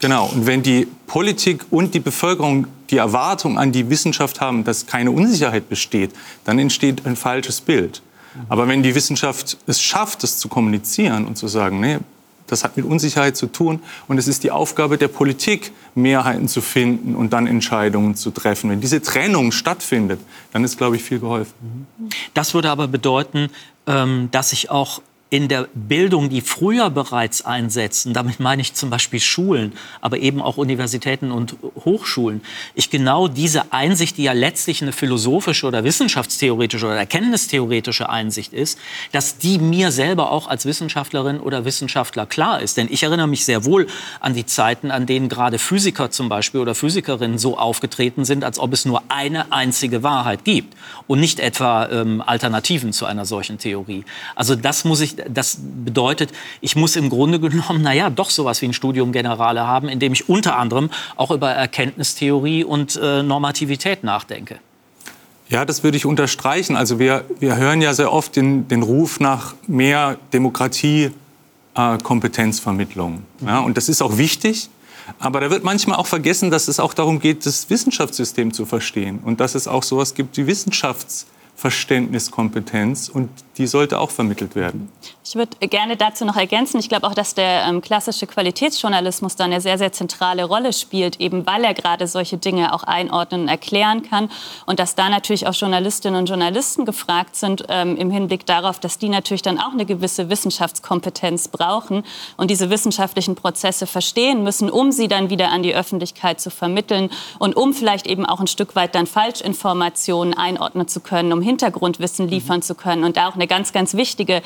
Genau. Und wenn die Politik und die Bevölkerung die Erwartung an die Wissenschaft haben, dass keine Unsicherheit besteht, dann entsteht ein falsches Bild. Aber wenn die Wissenschaft es schafft, das zu kommunizieren und zu sagen, nee, das hat mit Unsicherheit zu tun und es ist die Aufgabe der Politik, Mehrheiten zu finden und dann Entscheidungen zu treffen. Wenn diese Trennung stattfindet, dann ist, glaube ich, viel geholfen. Das würde aber bedeuten, ähm, dass sich auch in der Bildung, die früher bereits einsetzen, damit meine ich zum Beispiel Schulen, aber eben auch Universitäten und Hochschulen, ich genau diese Einsicht, die ja letztlich eine philosophische oder wissenschaftstheoretische oder erkenntnistheoretische Einsicht ist, dass die mir selber auch als Wissenschaftlerin oder Wissenschaftler klar ist. Denn ich erinnere mich sehr wohl an die Zeiten, an denen gerade Physiker zum Beispiel oder Physikerinnen so aufgetreten sind, als ob es nur eine einzige Wahrheit gibt und nicht etwa ähm, Alternativen zu einer solchen Theorie. Also das muss ich das bedeutet, ich muss im Grunde genommen, naja, doch sowas wie ein Studium Generale haben, in dem ich unter anderem auch über Erkenntnistheorie und äh, Normativität nachdenke. Ja, das würde ich unterstreichen. Also wir, wir hören ja sehr oft den, den Ruf nach mehr Demokratie, äh. Ja, und das ist auch wichtig. Aber da wird manchmal auch vergessen, dass es auch darum geht, das Wissenschaftssystem zu verstehen und dass es auch sowas gibt wie Wissenschafts Verständniskompetenz und die sollte auch vermittelt werden. Ich würde gerne dazu noch ergänzen, ich glaube auch, dass der ähm, klassische Qualitätsjournalismus da eine sehr, sehr zentrale Rolle spielt, eben weil er gerade solche Dinge auch einordnen und erklären kann. Und dass da natürlich auch Journalistinnen und Journalisten gefragt sind ähm, im Hinblick darauf, dass die natürlich dann auch eine gewisse Wissenschaftskompetenz brauchen und diese wissenschaftlichen Prozesse verstehen müssen, um sie dann wieder an die Öffentlichkeit zu vermitteln und um vielleicht eben auch ein Stück weit dann Falschinformationen einordnen zu können, um Hintergrundwissen liefern zu können und da auch eine ganz, ganz wichtige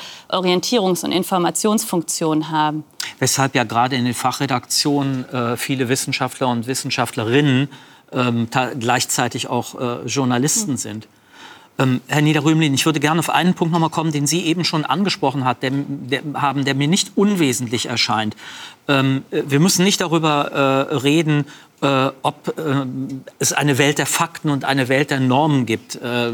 Orientierungs- und Informationsfunktion haben. Weshalb ja gerade in den Fachredaktionen äh, viele Wissenschaftler und Wissenschaftlerinnen ähm, gleichzeitig auch äh, Journalisten mhm. sind. Ähm, Herr Niederrömlin, ich würde gerne auf einen Punkt noch mal kommen, den Sie eben schon angesprochen hat, der, der, haben, der mir nicht unwesentlich erscheint. Ähm, wir müssen nicht darüber äh, reden, äh, ob äh, es eine Welt der Fakten und eine Welt der Normen gibt. Äh,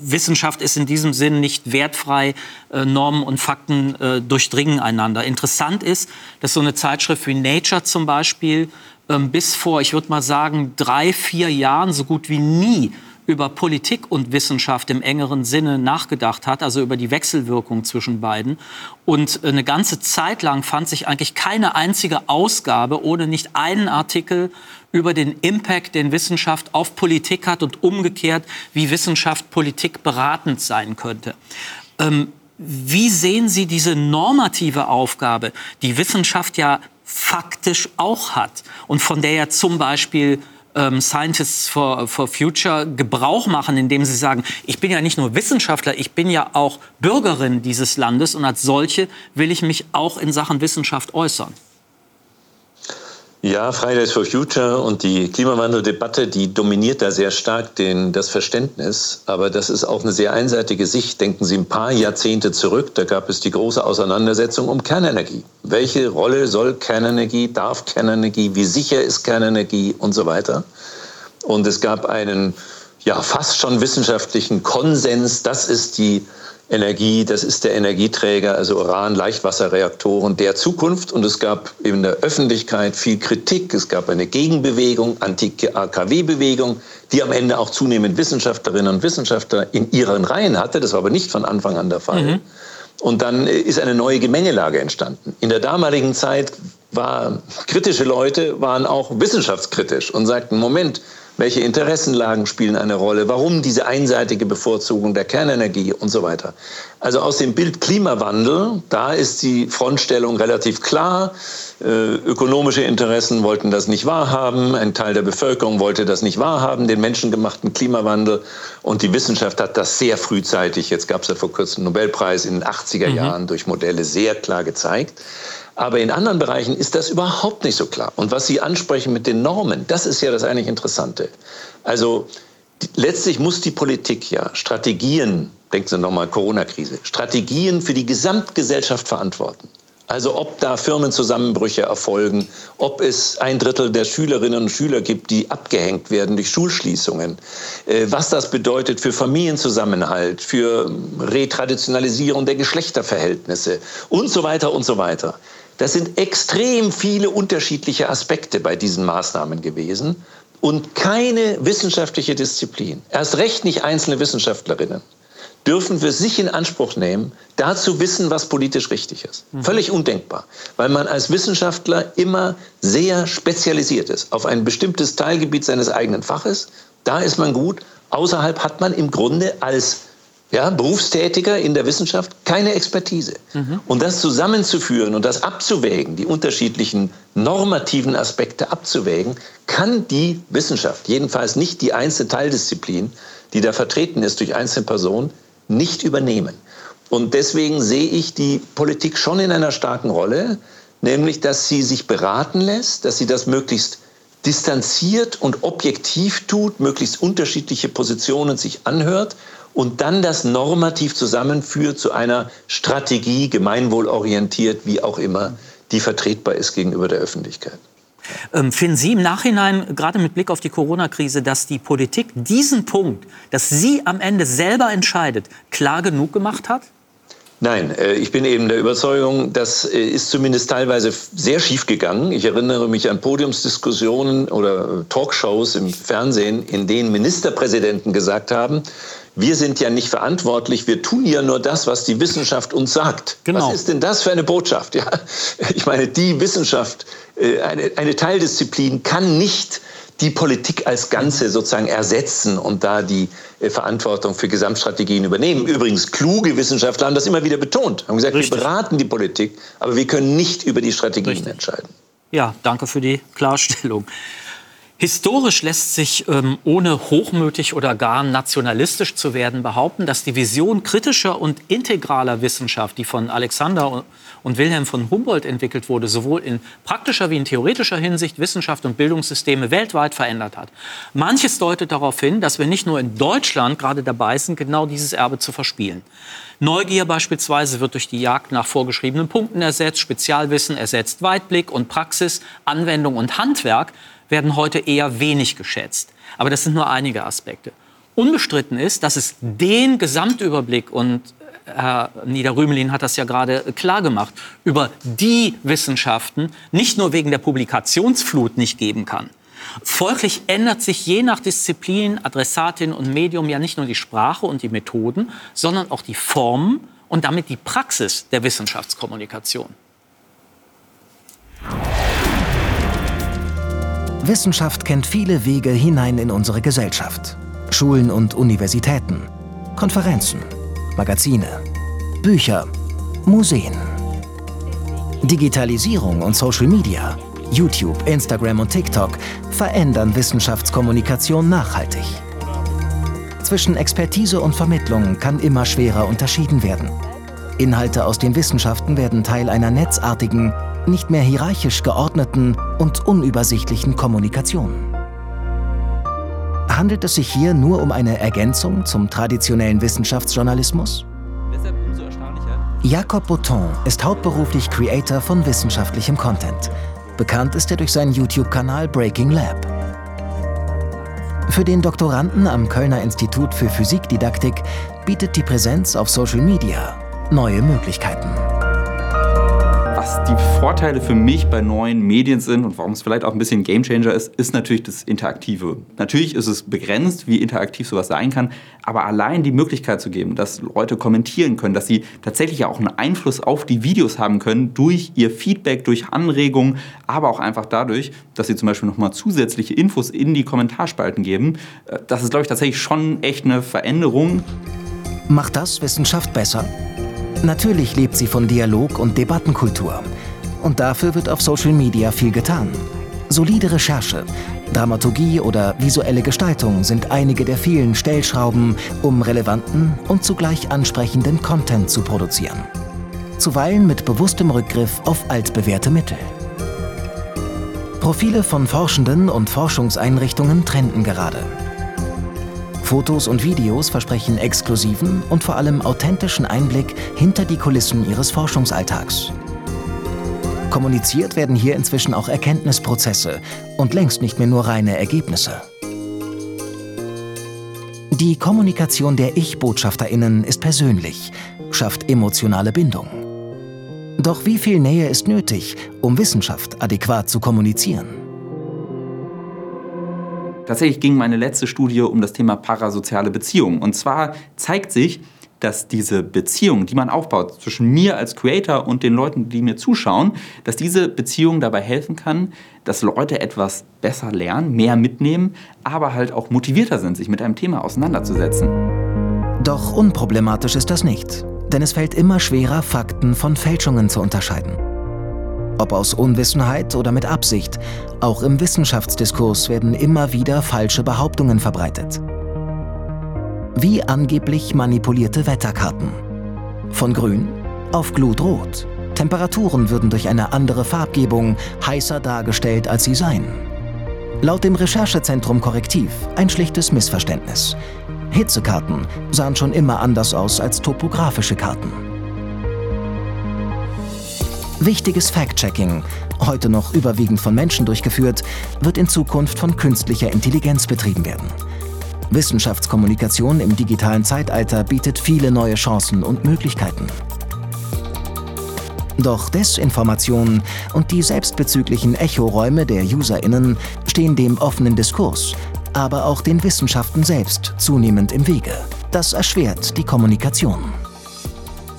Wissenschaft ist in diesem Sinn nicht wertfrei. Äh, Normen und Fakten äh, durchdringen einander. Interessant ist, dass so eine Zeitschrift wie Nature zum Beispiel ähm, bis vor, ich würde mal sagen, drei, vier Jahren so gut wie nie über Politik und Wissenschaft im engeren Sinne nachgedacht hat, also über die Wechselwirkung zwischen beiden. Und eine ganze Zeit lang fand sich eigentlich keine einzige Ausgabe ohne nicht einen Artikel über den Impact, den Wissenschaft auf Politik hat und umgekehrt, wie Wissenschaft Politik beratend sein könnte. Ähm, wie sehen Sie diese normative Aufgabe, die Wissenschaft ja faktisch auch hat und von der ja zum Beispiel ähm, Scientists for, for Future Gebrauch machen, indem sie sagen, ich bin ja nicht nur Wissenschaftler, ich bin ja auch Bürgerin dieses Landes und als solche will ich mich auch in Sachen Wissenschaft äußern. Ja, Fridays for Future und die Klimawandeldebatte, die dominiert da sehr stark den, das Verständnis. Aber das ist auch eine sehr einseitige Sicht. Denken Sie ein paar Jahrzehnte zurück, da gab es die große Auseinandersetzung um Kernenergie. Welche Rolle soll Kernenergie, darf Kernenergie, wie sicher ist Kernenergie und so weiter. Und es gab einen ja, fast schon wissenschaftlichen Konsens, das ist die Energie, das ist der Energieträger, also Uran, Leichtwasserreaktoren der Zukunft. Und es gab in der Öffentlichkeit viel Kritik. Es gab eine Gegenbewegung, Anti-AKW-Bewegung, die am Ende auch zunehmend Wissenschaftlerinnen und Wissenschaftler in ihren Reihen hatte. Das war aber nicht von Anfang an der Fall. Mhm. Und dann ist eine neue Gemengelage entstanden. In der damaligen Zeit war kritische Leute waren auch wissenschaftskritisch und sagten, Moment, welche Interessenlagen spielen eine Rolle, warum diese einseitige Bevorzugung der Kernenergie und so weiter. Also aus dem Bild Klimawandel, da ist die Frontstellung relativ klar. Äh, ökonomische Interessen wollten das nicht wahrhaben, ein Teil der Bevölkerung wollte das nicht wahrhaben, den menschengemachten Klimawandel. Und die Wissenschaft hat das sehr frühzeitig, jetzt gab es ja vor kurzem einen Nobelpreis in den 80er mhm. Jahren, durch Modelle sehr klar gezeigt. Aber in anderen Bereichen ist das überhaupt nicht so klar. Und was Sie ansprechen mit den Normen, das ist ja das eigentlich Interessante. Also letztlich muss die Politik ja Strategien, denken Sie nochmal Corona-Krise, Strategien für die Gesamtgesellschaft verantworten. Also ob da Firmenzusammenbrüche erfolgen, ob es ein Drittel der Schülerinnen und Schüler gibt, die abgehängt werden durch Schulschließungen, äh, was das bedeutet für Familienzusammenhalt, für Retraditionalisierung der Geschlechterverhältnisse und so weiter und so weiter. Das sind extrem viele unterschiedliche Aspekte bei diesen Maßnahmen gewesen und keine wissenschaftliche Disziplin, erst recht nicht einzelne Wissenschaftlerinnen, dürfen für sich in Anspruch nehmen, dazu wissen, was politisch richtig ist. Mhm. Völlig undenkbar, weil man als Wissenschaftler immer sehr spezialisiert ist auf ein bestimmtes Teilgebiet seines eigenen Faches. Da ist man gut. Außerhalb hat man im Grunde als ja, Berufstätiger in der Wissenschaft keine Expertise. Mhm. Und das zusammenzuführen und das abzuwägen, die unterschiedlichen normativen Aspekte abzuwägen, kann die Wissenschaft, jedenfalls nicht die einzelne Teildisziplin, die da vertreten ist durch einzelne Personen, nicht übernehmen. Und deswegen sehe ich die Politik schon in einer starken Rolle, nämlich dass sie sich beraten lässt, dass sie das möglichst distanziert und objektiv tut, möglichst unterschiedliche Positionen sich anhört und dann das normativ zusammenführt zu einer Strategie, gemeinwohlorientiert, wie auch immer, die vertretbar ist gegenüber der Öffentlichkeit. Ähm, finden Sie im Nachhinein, gerade mit Blick auf die Corona-Krise, dass die Politik diesen Punkt, dass sie am Ende selber entscheidet, klar genug gemacht hat? Nein, äh, ich bin eben der Überzeugung, das äh, ist zumindest teilweise sehr schief gegangen. Ich erinnere mich an Podiumsdiskussionen oder Talkshows im Fernsehen, in denen Ministerpräsidenten gesagt haben, wir sind ja nicht verantwortlich, wir tun ja nur das, was die Wissenschaft uns sagt. Genau. Was ist denn das für eine Botschaft? Ja, ich meine, die Wissenschaft, äh, eine, eine Teildisziplin kann nicht die Politik als Ganze sozusagen ersetzen und da die äh, Verantwortung für Gesamtstrategien übernehmen. Übrigens, kluge Wissenschaftler haben das immer wieder betont, haben gesagt, Richtig. wir beraten die Politik, aber wir können nicht über die Strategien Richtig. entscheiden. Ja, danke für die Klarstellung. Historisch lässt sich, ähm, ohne hochmütig oder gar nationalistisch zu werden, behaupten, dass die Vision kritischer und integraler Wissenschaft, die von Alexander und Wilhelm von Humboldt entwickelt wurde, sowohl in praktischer wie in theoretischer Hinsicht Wissenschaft und Bildungssysteme weltweit verändert hat. Manches deutet darauf hin, dass wir nicht nur in Deutschland gerade dabei sind, genau dieses Erbe zu verspielen. Neugier beispielsweise wird durch die Jagd nach vorgeschriebenen Punkten ersetzt, Spezialwissen ersetzt Weitblick und Praxis, Anwendung und Handwerk werden heute eher wenig geschätzt. Aber das sind nur einige Aspekte. Unbestritten ist, dass es den Gesamtüberblick und äh, Herr Niederrümelin hat das ja gerade klar gemacht, über die Wissenschaften nicht nur wegen der Publikationsflut nicht geben kann. Folglich ändert sich je nach Disziplin, Adressatin und Medium ja nicht nur die Sprache und die Methoden, sondern auch die Formen und damit die Praxis der Wissenschaftskommunikation. Wissenschaft kennt viele Wege hinein in unsere Gesellschaft. Schulen und Universitäten, Konferenzen, Magazine, Bücher, Museen. Digitalisierung und Social Media, YouTube, Instagram und TikTok verändern Wissenschaftskommunikation nachhaltig. Zwischen Expertise und Vermittlung kann immer schwerer unterschieden werden. Inhalte aus den Wissenschaften werden Teil einer netzartigen, nicht mehr hierarchisch geordneten und unübersichtlichen Kommunikation. Handelt es sich hier nur um eine Ergänzung zum traditionellen Wissenschaftsjournalismus? Jakob Bouton ist hauptberuflich Creator von wissenschaftlichem Content. Bekannt ist er durch seinen YouTube-Kanal Breaking Lab. Für den Doktoranden am Kölner Institut für Physikdidaktik bietet die Präsenz auf Social Media neue Möglichkeiten Was die Vorteile für mich bei neuen Medien sind und warum es vielleicht auch ein bisschen Gamechanger ist, ist natürlich das Interaktive. Natürlich ist es begrenzt, wie interaktiv sowas sein kann, aber allein die Möglichkeit zu geben, dass Leute kommentieren können, dass sie tatsächlich auch einen Einfluss auf die Videos haben können durch ihr Feedback, durch Anregungen, aber auch einfach dadurch, dass sie zum Beispiel nochmal zusätzliche Infos in die Kommentarspalten geben. Äh, das ist, glaube ich, tatsächlich schon echt eine Veränderung. Macht das Wissenschaft besser? Natürlich lebt sie von Dialog und Debattenkultur. Und dafür wird auf Social Media viel getan. Solide Recherche, Dramaturgie oder visuelle Gestaltung sind einige der vielen Stellschrauben, um relevanten und zugleich ansprechenden Content zu produzieren. Zuweilen mit bewusstem Rückgriff auf altbewährte Mittel. Profile von Forschenden und Forschungseinrichtungen trenden gerade. Fotos und Videos versprechen exklusiven und vor allem authentischen Einblick hinter die Kulissen ihres Forschungsalltags. Kommuniziert werden hier inzwischen auch Erkenntnisprozesse und längst nicht mehr nur reine Ergebnisse. Die Kommunikation der Ich-Botschafterinnen ist persönlich, schafft emotionale Bindung. Doch wie viel Nähe ist nötig, um Wissenschaft adäquat zu kommunizieren? Tatsächlich ging meine letzte Studie um das Thema parasoziale Beziehungen. Und zwar zeigt sich, dass diese Beziehung, die man aufbaut zwischen mir als Creator und den Leuten, die mir zuschauen, dass diese Beziehung dabei helfen kann, dass Leute etwas besser lernen, mehr mitnehmen, aber halt auch motivierter sind, sich mit einem Thema auseinanderzusetzen. Doch unproblematisch ist das nicht, denn es fällt immer schwerer, Fakten von Fälschungen zu unterscheiden. Ob aus Unwissenheit oder mit Absicht, auch im Wissenschaftsdiskurs werden immer wieder falsche Behauptungen verbreitet. Wie angeblich manipulierte Wetterkarten. Von grün auf glutrot. Temperaturen würden durch eine andere Farbgebung heißer dargestellt, als sie seien. Laut dem Recherchezentrum Korrektiv ein schlichtes Missverständnis. Hitzekarten sahen schon immer anders aus als topografische Karten. Wichtiges Fact-Checking, heute noch überwiegend von Menschen durchgeführt, wird in Zukunft von künstlicher Intelligenz betrieben werden. Wissenschaftskommunikation im digitalen Zeitalter bietet viele neue Chancen und Möglichkeiten. Doch Desinformation und die selbstbezüglichen Echoräume der UserInnen stehen dem offenen Diskurs, aber auch den Wissenschaften selbst zunehmend im Wege. Das erschwert die Kommunikation.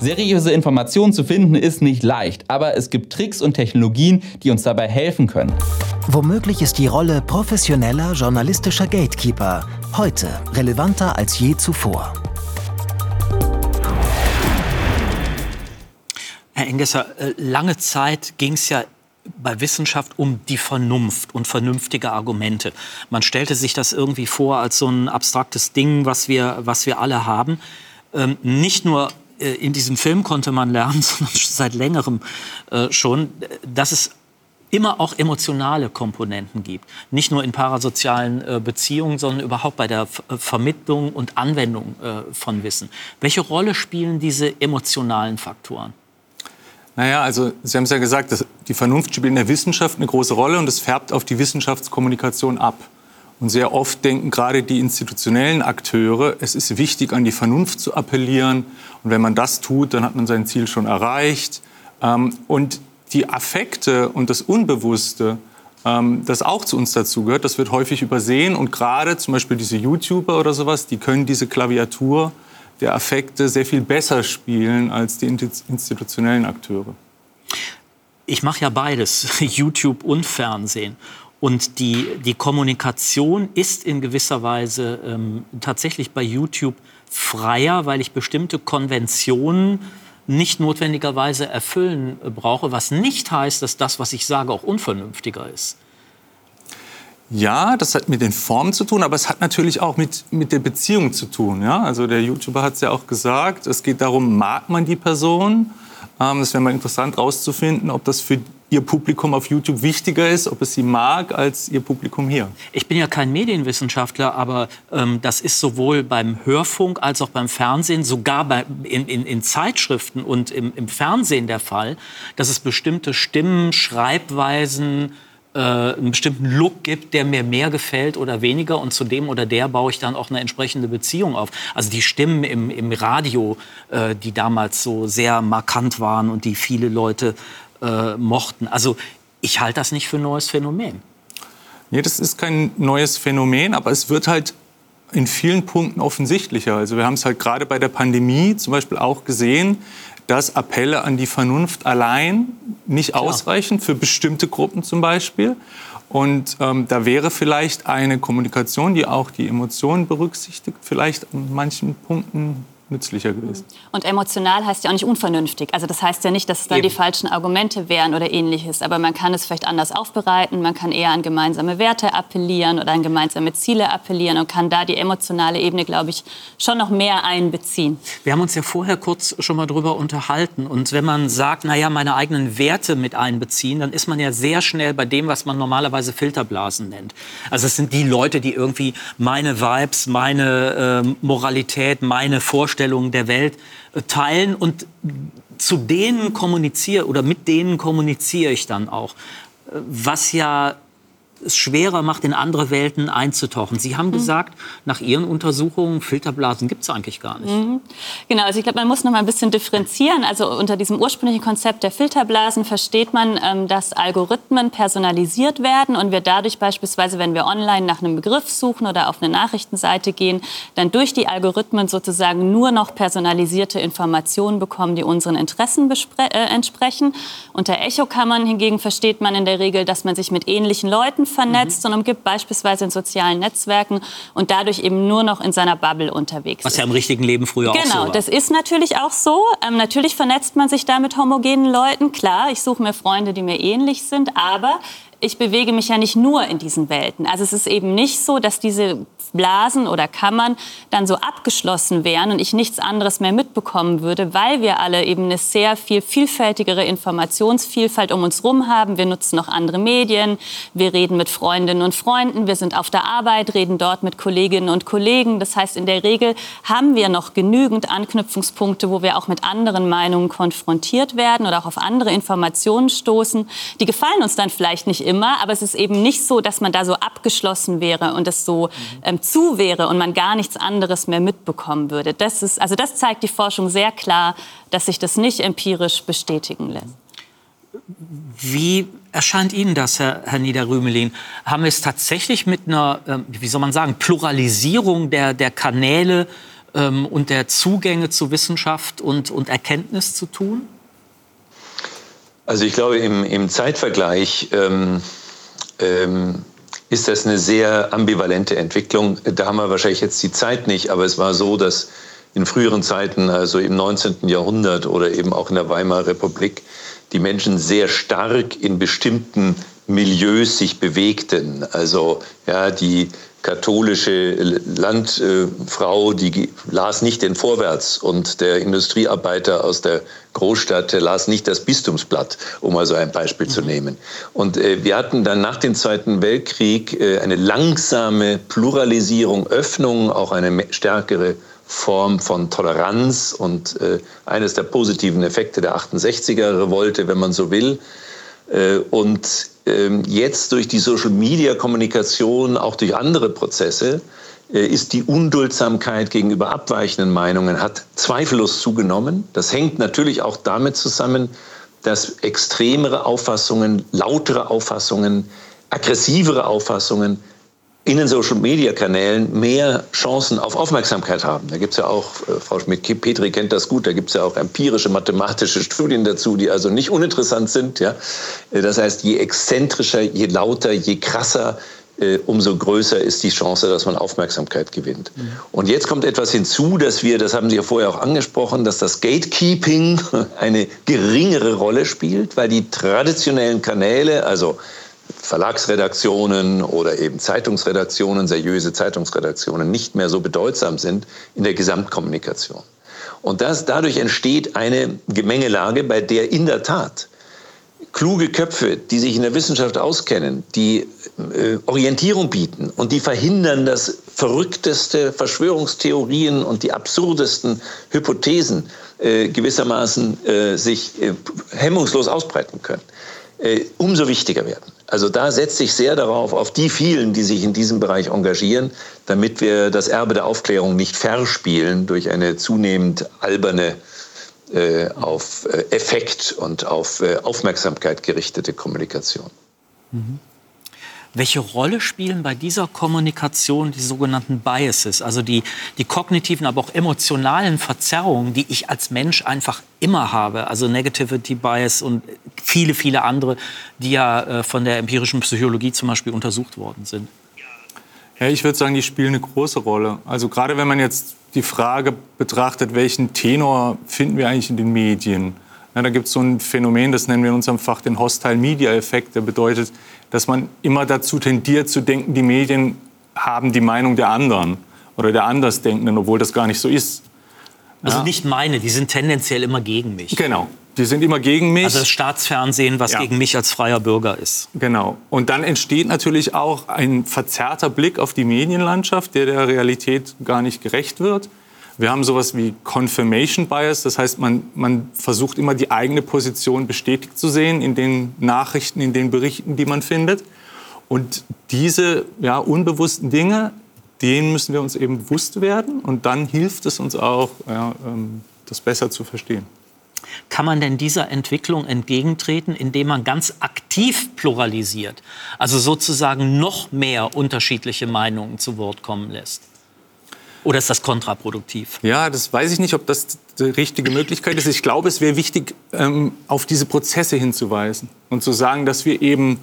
Seriöse Informationen zu finden ist nicht leicht, aber es gibt Tricks und Technologien, die uns dabei helfen können. Womöglich ist die Rolle professioneller journalistischer Gatekeeper heute relevanter als je zuvor. Herr Engesser, äh, lange Zeit ging es ja bei Wissenschaft um die Vernunft und vernünftige Argumente. Man stellte sich das irgendwie vor als so ein abstraktes Ding, was wir, was wir alle haben. Ähm, nicht nur in diesem Film konnte man lernen, sondern seit längerem äh, schon, dass es immer auch emotionale Komponenten gibt. Nicht nur in parasozialen äh, Beziehungen, sondern überhaupt bei der Vermittlung und Anwendung äh, von Wissen. Welche Rolle spielen diese emotionalen Faktoren? Naja, also Sie haben es ja gesagt, die Vernunft spielt in der Wissenschaft eine große Rolle und es färbt auf die Wissenschaftskommunikation ab. Und sehr oft denken gerade die institutionellen Akteure, es ist wichtig, an die Vernunft zu appellieren. Und wenn man das tut, dann hat man sein Ziel schon erreicht. Ähm, und die Affekte und das Unbewusste, ähm, das auch zu uns dazugehört, das wird häufig übersehen. Und gerade zum Beispiel diese YouTuber oder sowas, die können diese Klaviatur der Affekte sehr viel besser spielen als die institutionellen Akteure. Ich mache ja beides, YouTube und Fernsehen. Und die, die Kommunikation ist in gewisser Weise ähm, tatsächlich bei YouTube freier, weil ich bestimmte Konventionen nicht notwendigerweise erfüllen äh, brauche, was nicht heißt, dass das, was ich sage, auch unvernünftiger ist. Ja, das hat mit den Formen zu tun, aber es hat natürlich auch mit, mit der Beziehung zu tun. Ja? Also der YouTuber hat es ja auch gesagt, es geht darum, mag man die Person? Ähm, das wäre mal interessant herauszufinden, ob das für Ihr Publikum auf YouTube wichtiger ist, ob es Sie mag, als Ihr Publikum hier? Ich bin ja kein Medienwissenschaftler, aber ähm, das ist sowohl beim Hörfunk als auch beim Fernsehen, sogar bei, in, in, in, Zeitschriften und im, im, Fernsehen der Fall, dass es bestimmte Stimmen, Schreibweisen, äh, einen bestimmten Look gibt, der mir mehr gefällt oder weniger und zu dem oder der baue ich dann auch eine entsprechende Beziehung auf. Also die Stimmen im, im Radio, äh, die damals so sehr markant waren und die viele Leute äh, mochten. Also ich halte das nicht für ein neues Phänomen. Nee, das ist kein neues Phänomen, aber es wird halt in vielen Punkten offensichtlicher. Also wir haben es halt gerade bei der Pandemie zum Beispiel auch gesehen, dass Appelle an die Vernunft allein nicht Klar. ausreichen, für bestimmte Gruppen zum Beispiel. Und ähm, da wäre vielleicht eine Kommunikation, die auch die Emotionen berücksichtigt, vielleicht an manchen Punkten nützlicher gewesen. Und emotional heißt ja auch nicht unvernünftig. Also das heißt ja nicht, dass es da Eben. die falschen Argumente wären oder ähnliches. Aber man kann es vielleicht anders aufbereiten. Man kann eher an gemeinsame Werte appellieren oder an gemeinsame Ziele appellieren und kann da die emotionale Ebene, glaube ich, schon noch mehr einbeziehen. Wir haben uns ja vorher kurz schon mal drüber unterhalten. Und wenn man sagt, naja, meine eigenen Werte mit einbeziehen, dann ist man ja sehr schnell bei dem, was man normalerweise Filterblasen nennt. Also es sind die Leute, die irgendwie meine Vibes, meine äh, Moralität, meine Vorstellungen Vorstellungen der Welt äh, teilen und zu denen kommuniziere oder mit denen kommuniziere ich dann auch. Äh, was ja es schwerer macht, in andere Welten einzutauchen. Sie haben mhm. gesagt, nach Ihren Untersuchungen, Filterblasen gibt es eigentlich gar nicht. Mhm. Genau, also ich glaube, man muss noch mal ein bisschen differenzieren. Also unter diesem ursprünglichen Konzept der Filterblasen versteht man, ähm, dass Algorithmen personalisiert werden und wir dadurch beispielsweise, wenn wir online nach einem Begriff suchen oder auf eine Nachrichtenseite gehen, dann durch die Algorithmen sozusagen nur noch personalisierte Informationen bekommen, die unseren Interessen äh, entsprechen. Unter Echokammern hingegen versteht man in der Regel, dass man sich mit ähnlichen Leuten vernetzt mhm. und umgibt, beispielsweise in sozialen Netzwerken und dadurch eben nur noch in seiner Bubble unterwegs Was ist. Ja im richtigen Leben früher genau, auch so war. Genau, das ist natürlich auch so. Ähm, natürlich vernetzt man sich da mit homogenen Leuten. Klar, ich suche mir Freunde, die mir ähnlich sind, aber ich bewege mich ja nicht nur in diesen Welten. Also es ist eben nicht so, dass diese Blasen oder Kammern dann so abgeschlossen wären und ich nichts anderes mehr mitbekommen würde, weil wir alle eben eine sehr viel vielfältigere Informationsvielfalt um uns herum haben. Wir nutzen noch andere Medien, wir reden mit Freundinnen und Freunden, wir sind auf der Arbeit, reden dort mit Kolleginnen und Kollegen. Das heißt, in der Regel haben wir noch genügend Anknüpfungspunkte, wo wir auch mit anderen Meinungen konfrontiert werden oder auch auf andere Informationen stoßen. Die gefallen uns dann vielleicht nicht immer, aber es ist eben nicht so, dass man da so abgeschlossen wäre und es so ähm, zu wäre und man gar nichts anderes mehr mitbekommen würde. Das, ist, also das zeigt die Forschung sehr klar, dass sich das nicht empirisch bestätigen lässt. Wie erscheint Ihnen das, Herr, Herr Niederrümelin? Haben wir es tatsächlich mit einer, ähm, wie soll man sagen, Pluralisierung der, der Kanäle ähm, und der Zugänge zu Wissenschaft und, und Erkenntnis zu tun? Also ich glaube, im, im Zeitvergleich ähm, ähm, ist das eine sehr ambivalente Entwicklung. Da haben wir wahrscheinlich jetzt die Zeit nicht, aber es war so, dass in früheren Zeiten, also im 19. Jahrhundert oder eben auch in der Weimarer Republik, die Menschen sehr stark in bestimmten Milieus sich bewegten. Also ja, die katholische Landfrau, die las nicht den Vorwärts und der Industriearbeiter aus der Großstadt las nicht das Bistumsblatt, um mal so ein Beispiel zu mhm. nehmen. Und äh, wir hatten dann nach dem Zweiten Weltkrieg äh, eine langsame Pluralisierung, Öffnung, auch eine stärkere Form von Toleranz und äh, eines der positiven Effekte der 68er-Revolte, wenn man so will. Äh, und ähm, jetzt durch die Social-Media-Kommunikation, auch durch andere Prozesse, äh, ist die Unduldsamkeit gegenüber abweichenden Meinungen hat zweifellos zugenommen. Das hängt natürlich auch damit zusammen, dass extremere Auffassungen, lautere Auffassungen, aggressivere Auffassungen in den Social-Media-Kanälen mehr Chancen auf Aufmerksamkeit haben. Da gibt es ja auch, äh, Frau Schmidt-Petri kennt das gut, da gibt es ja auch empirische mathematische Studien dazu, die also nicht uninteressant sind. Ja? Äh, das heißt, je exzentrischer, je lauter, je krasser, äh, umso größer ist die Chance, dass man Aufmerksamkeit gewinnt. Mhm. Und jetzt kommt etwas hinzu, dass wir, das haben Sie ja vorher auch angesprochen, dass das Gatekeeping eine geringere Rolle spielt, weil die traditionellen Kanäle, also Verlagsredaktionen oder eben Zeitungsredaktionen, seriöse Zeitungsredaktionen nicht mehr so bedeutsam sind in der Gesamtkommunikation. Und das, dadurch entsteht eine Gemengelage, bei der in der Tat kluge Köpfe, die sich in der Wissenschaft auskennen, die äh, Orientierung bieten und die verhindern, dass verrückteste Verschwörungstheorien und die absurdesten Hypothesen äh, gewissermaßen äh, sich äh, hemmungslos ausbreiten können, äh, umso wichtiger werden. Also da setze ich sehr darauf, auf die vielen, die sich in diesem Bereich engagieren, damit wir das Erbe der Aufklärung nicht verspielen durch eine zunehmend alberne äh, auf äh, Effekt und auf äh, Aufmerksamkeit gerichtete Kommunikation. Mhm. Welche Rolle spielen bei dieser Kommunikation die sogenannten Biases, also die, die kognitiven, aber auch emotionalen Verzerrungen, die ich als Mensch einfach immer habe, also Negativity Bias und viele, viele andere, die ja äh, von der empirischen Psychologie zum Beispiel untersucht worden sind? Ja, ich würde sagen, die spielen eine große Rolle. Also gerade wenn man jetzt die Frage betrachtet, welchen Tenor finden wir eigentlich in den Medien? Ja, da gibt es so ein Phänomen, das nennen wir in unserem Fach den Hostile Media Effekt. Der bedeutet, dass man immer dazu tendiert zu denken, die Medien haben die Meinung der anderen oder der Andersdenkenden, obwohl das gar nicht so ist. Also ja? nicht meine, die sind tendenziell immer gegen mich. Genau. Die sind immer gegen mich. Also das Staatsfernsehen, was ja. gegen mich als freier Bürger ist. Genau. Und dann entsteht natürlich auch ein verzerrter Blick auf die Medienlandschaft, der der Realität gar nicht gerecht wird. Wir haben sowas wie Confirmation Bias, das heißt, man, man versucht immer die eigene Position bestätigt zu sehen in den Nachrichten, in den Berichten, die man findet. Und diese ja, unbewussten Dinge, denen müssen wir uns eben bewusst werden und dann hilft es uns auch, ja, ähm, das besser zu verstehen. Kann man denn dieser Entwicklung entgegentreten, indem man ganz aktiv pluralisiert, also sozusagen noch mehr unterschiedliche Meinungen zu Wort kommen lässt? Oder ist das kontraproduktiv? Ja, das weiß ich nicht, ob das die richtige Möglichkeit ist. Ich glaube, es wäre wichtig, ähm, auf diese Prozesse hinzuweisen und zu sagen, dass wir eben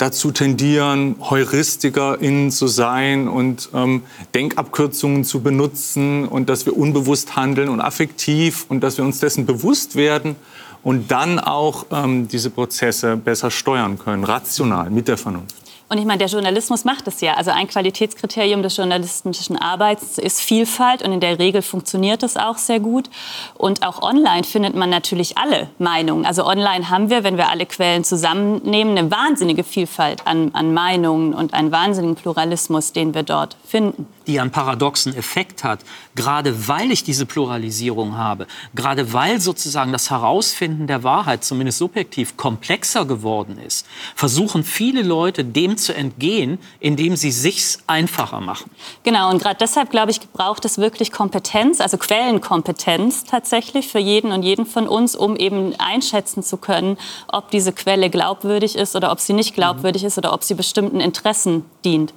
dazu tendieren, HeuristikerInnen zu sein und ähm, Denkabkürzungen zu benutzen und dass wir unbewusst handeln und affektiv und dass wir uns dessen bewusst werden und dann auch ähm, diese Prozesse besser steuern können, rational, mit der Vernunft. Und ich meine, der Journalismus macht es ja. Also ein Qualitätskriterium des journalistischen Arbeits ist Vielfalt und in der Regel funktioniert es auch sehr gut. Und auch online findet man natürlich alle Meinungen. Also online haben wir, wenn wir alle Quellen zusammennehmen, eine wahnsinnige Vielfalt an, an Meinungen und einen wahnsinnigen Pluralismus, den wir dort finden die einen paradoxen Effekt hat, gerade weil ich diese Pluralisierung habe, gerade weil sozusagen das Herausfinden der Wahrheit, zumindest subjektiv, komplexer geworden ist, versuchen viele Leute dem zu entgehen, indem sie sich's einfacher machen. Genau, und gerade deshalb, glaube ich, braucht es wirklich Kompetenz, also Quellenkompetenz tatsächlich für jeden und jeden von uns, um eben einschätzen zu können, ob diese Quelle glaubwürdig ist oder ob sie nicht glaubwürdig ist oder ob sie bestimmten Interessen dient.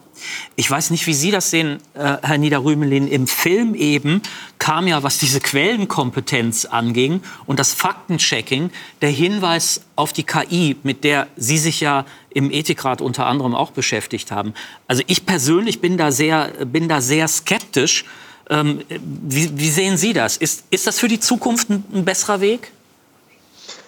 Ich weiß nicht, wie Sie das sehen, äh, Herr Niederrümelin. Im Film eben kam ja, was diese Quellenkompetenz anging und das Faktenchecking, der Hinweis auf die KI, mit der Sie sich ja im Ethikrat unter anderem auch beschäftigt haben. Also ich persönlich bin da sehr, bin da sehr skeptisch. Ähm, wie, wie, sehen Sie das? Ist, ist das für die Zukunft ein, ein besserer Weg?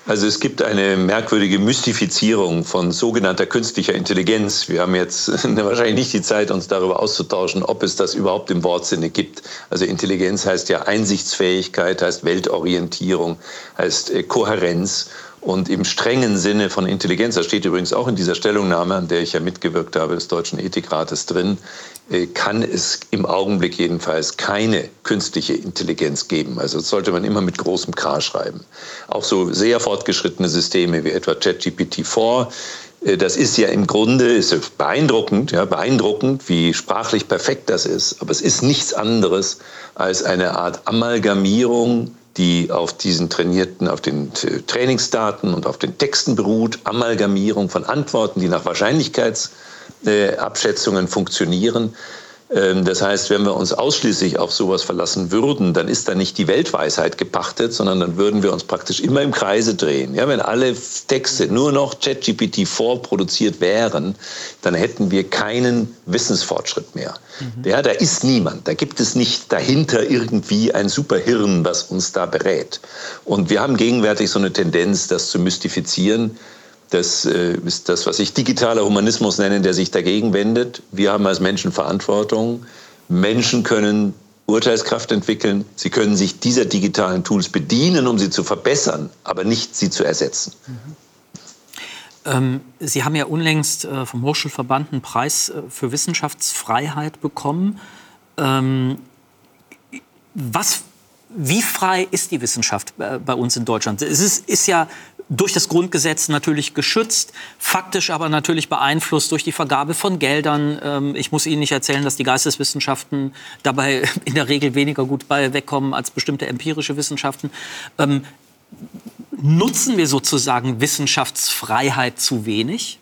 Also es gibt eine merkwürdige Mystifizierung von sogenannter künstlicher Intelligenz. Wir haben jetzt wahrscheinlich nicht die Zeit, uns darüber auszutauschen, ob es das überhaupt im Wortsinne gibt. Also Intelligenz heißt ja Einsichtsfähigkeit, heißt Weltorientierung, heißt äh, Kohärenz. Und im strengen Sinne von Intelligenz, das steht übrigens auch in dieser Stellungnahme, an der ich ja mitgewirkt habe, des Deutschen Ethikrates drin, äh, kann es im Augenblick jedenfalls keine künstliche Intelligenz geben. Also das sollte man immer mit großem K schreiben. Auch so sehr fortgeschrittene Systeme wie etwa ChatGPT-4, äh, das ist ja im Grunde ist beeindruckend, ja, beeindruckend, wie sprachlich perfekt das ist. Aber es ist nichts anderes als eine Art Amalgamierung die auf diesen trainierten, auf den Trainingsdaten und auf den Texten beruht, Amalgamierung von Antworten, die nach Wahrscheinlichkeitsabschätzungen funktionieren, ähm, das heißt, wenn wir uns ausschließlich auf sowas verlassen würden, dann ist da nicht die Weltweisheit gepachtet, sondern dann würden wir uns praktisch immer im Kreise drehen. Ja, wenn alle Texte nur noch ChatGPT vorproduziert wären, dann hätten wir keinen Wissensfortschritt mehr. Mhm. Ja, da ist niemand. Da gibt es nicht dahinter irgendwie ein Superhirn, was uns da berät. Und wir haben gegenwärtig so eine Tendenz, das zu mystifizieren. Das äh, ist das, was ich digitaler Humanismus nenne, der sich dagegen wendet. Wir haben als Menschen Verantwortung. Menschen können Urteilskraft entwickeln. Sie können sich dieser digitalen Tools bedienen, um sie zu verbessern, aber nicht sie zu ersetzen. Mhm. Ähm, sie haben ja unlängst äh, vom Hochschulverband einen Preis äh, für Wissenschaftsfreiheit bekommen. Ähm, was, wie frei ist die Wissenschaft äh, bei uns in Deutschland? Es ist, ist ja durch das Grundgesetz natürlich geschützt, faktisch aber natürlich beeinflusst durch die Vergabe von Geldern. Ähm, ich muss Ihnen nicht erzählen, dass die Geisteswissenschaften dabei in der Regel weniger gut bei wegkommen als bestimmte empirische Wissenschaften. Ähm, nutzen wir sozusagen Wissenschaftsfreiheit zu wenig?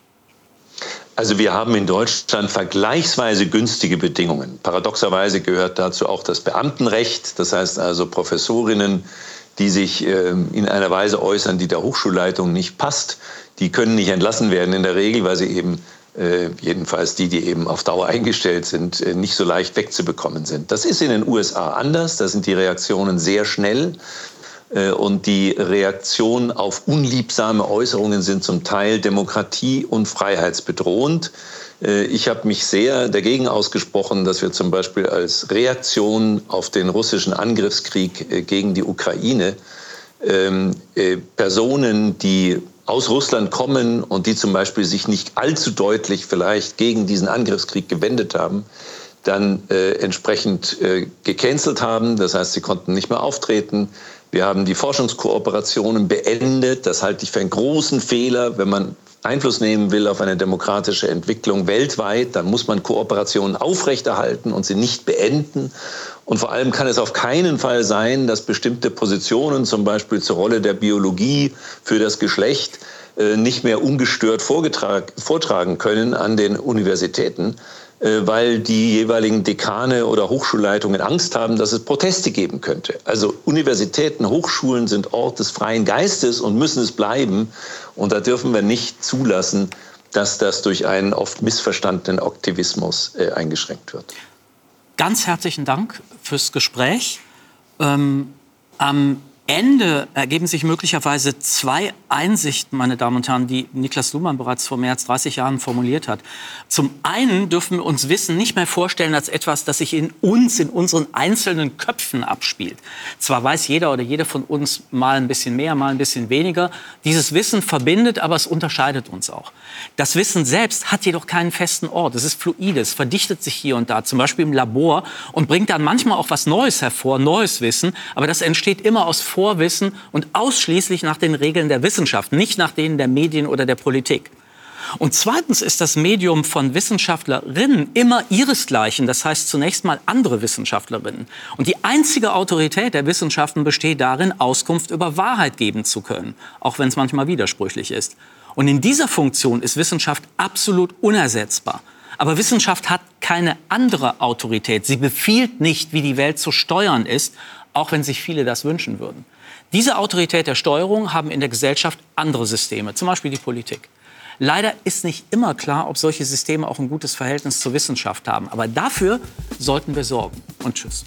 Also wir haben in Deutschland vergleichsweise günstige Bedingungen. Paradoxerweise gehört dazu auch das Beamtenrecht. Das heißt also Professorinnen, die sich äh, in einer Weise äußern, die der Hochschulleitung nicht passt, die können nicht entlassen werden in der Regel, weil sie eben äh, jedenfalls die, die eben auf Dauer eingestellt sind, äh, nicht so leicht wegzubekommen sind. Das ist in den USA anders. Da sind die Reaktionen sehr schnell. Äh, und die Reaktionen auf unliebsame Äußerungen sind zum Teil demokratie- und freiheitsbedrohend. Äh, ich habe mich sehr dagegen ausgesprochen, dass wir zum Beispiel als Reaktion auf den russischen Angriffskrieg äh, gegen die Ukraine ähm, Personen, die aus Russland kommen und die zum Beispiel sich nicht allzu deutlich vielleicht gegen diesen Angriffskrieg gewendet haben, dann äh, entsprechend äh, gecancelt haben. Das heißt, sie konnten nicht mehr auftreten. Wir haben die Forschungskooperationen beendet. Das halte ich für einen großen Fehler. Wenn man Einfluss nehmen will auf eine demokratische Entwicklung weltweit, dann muss man Kooperationen aufrechterhalten und sie nicht beenden. Und vor allem kann es auf keinen Fall sein, dass bestimmte Positionen, zum Beispiel zur Rolle der Biologie für das Geschlecht, äh, nicht mehr ungestört vortragen können an den Universitäten. Äh, weil die jeweiligen Dekane oder Hochschulleitungen Angst haben, dass es Proteste geben könnte. Also Universitäten, Hochschulen sind Ort des freien Geistes und müssen es bleiben. Und da dürfen wir nicht zulassen, dass das durch einen oft missverstandenen Aktivismus äh, eingeschränkt wird. Ganz herzlichen Dank fürs Gespräch. Ähm, am Ende ergeben sich möglicherweise zwei Einsichten, meine Damen und Herren, die Niklas Luhmann bereits vor mehr als 30 Jahren formuliert hat. Zum einen dürfen wir uns Wissen nicht mehr vorstellen als etwas, das sich in uns, in unseren einzelnen Köpfen abspielt. Zwar weiß jeder oder jede von uns mal ein bisschen mehr, mal ein bisschen weniger. Dieses Wissen verbindet, aber es unterscheidet uns auch. Das Wissen selbst hat jedoch keinen festen Ort. Es ist fluide, es verdichtet sich hier und da, zum Beispiel im Labor und bringt dann manchmal auch was Neues hervor, neues Wissen. Aber das entsteht immer aus Vorwissen und ausschließlich nach den Regeln der Wissenschaft, nicht nach denen der Medien oder der Politik. Und zweitens ist das Medium von Wissenschaftlerinnen immer ihresgleichen, das heißt zunächst mal andere Wissenschaftlerinnen. Und die einzige Autorität der Wissenschaften besteht darin, Auskunft über Wahrheit geben zu können, auch wenn es manchmal widersprüchlich ist. Und in dieser Funktion ist Wissenschaft absolut unersetzbar. Aber Wissenschaft hat keine andere Autorität. Sie befiehlt nicht, wie die Welt zu steuern ist, auch wenn sich viele das wünschen würden. Diese Autorität der Steuerung haben in der Gesellschaft andere Systeme, zum Beispiel die Politik. Leider ist nicht immer klar, ob solche Systeme auch ein gutes Verhältnis zur Wissenschaft haben. Aber dafür sollten wir sorgen. Und tschüss.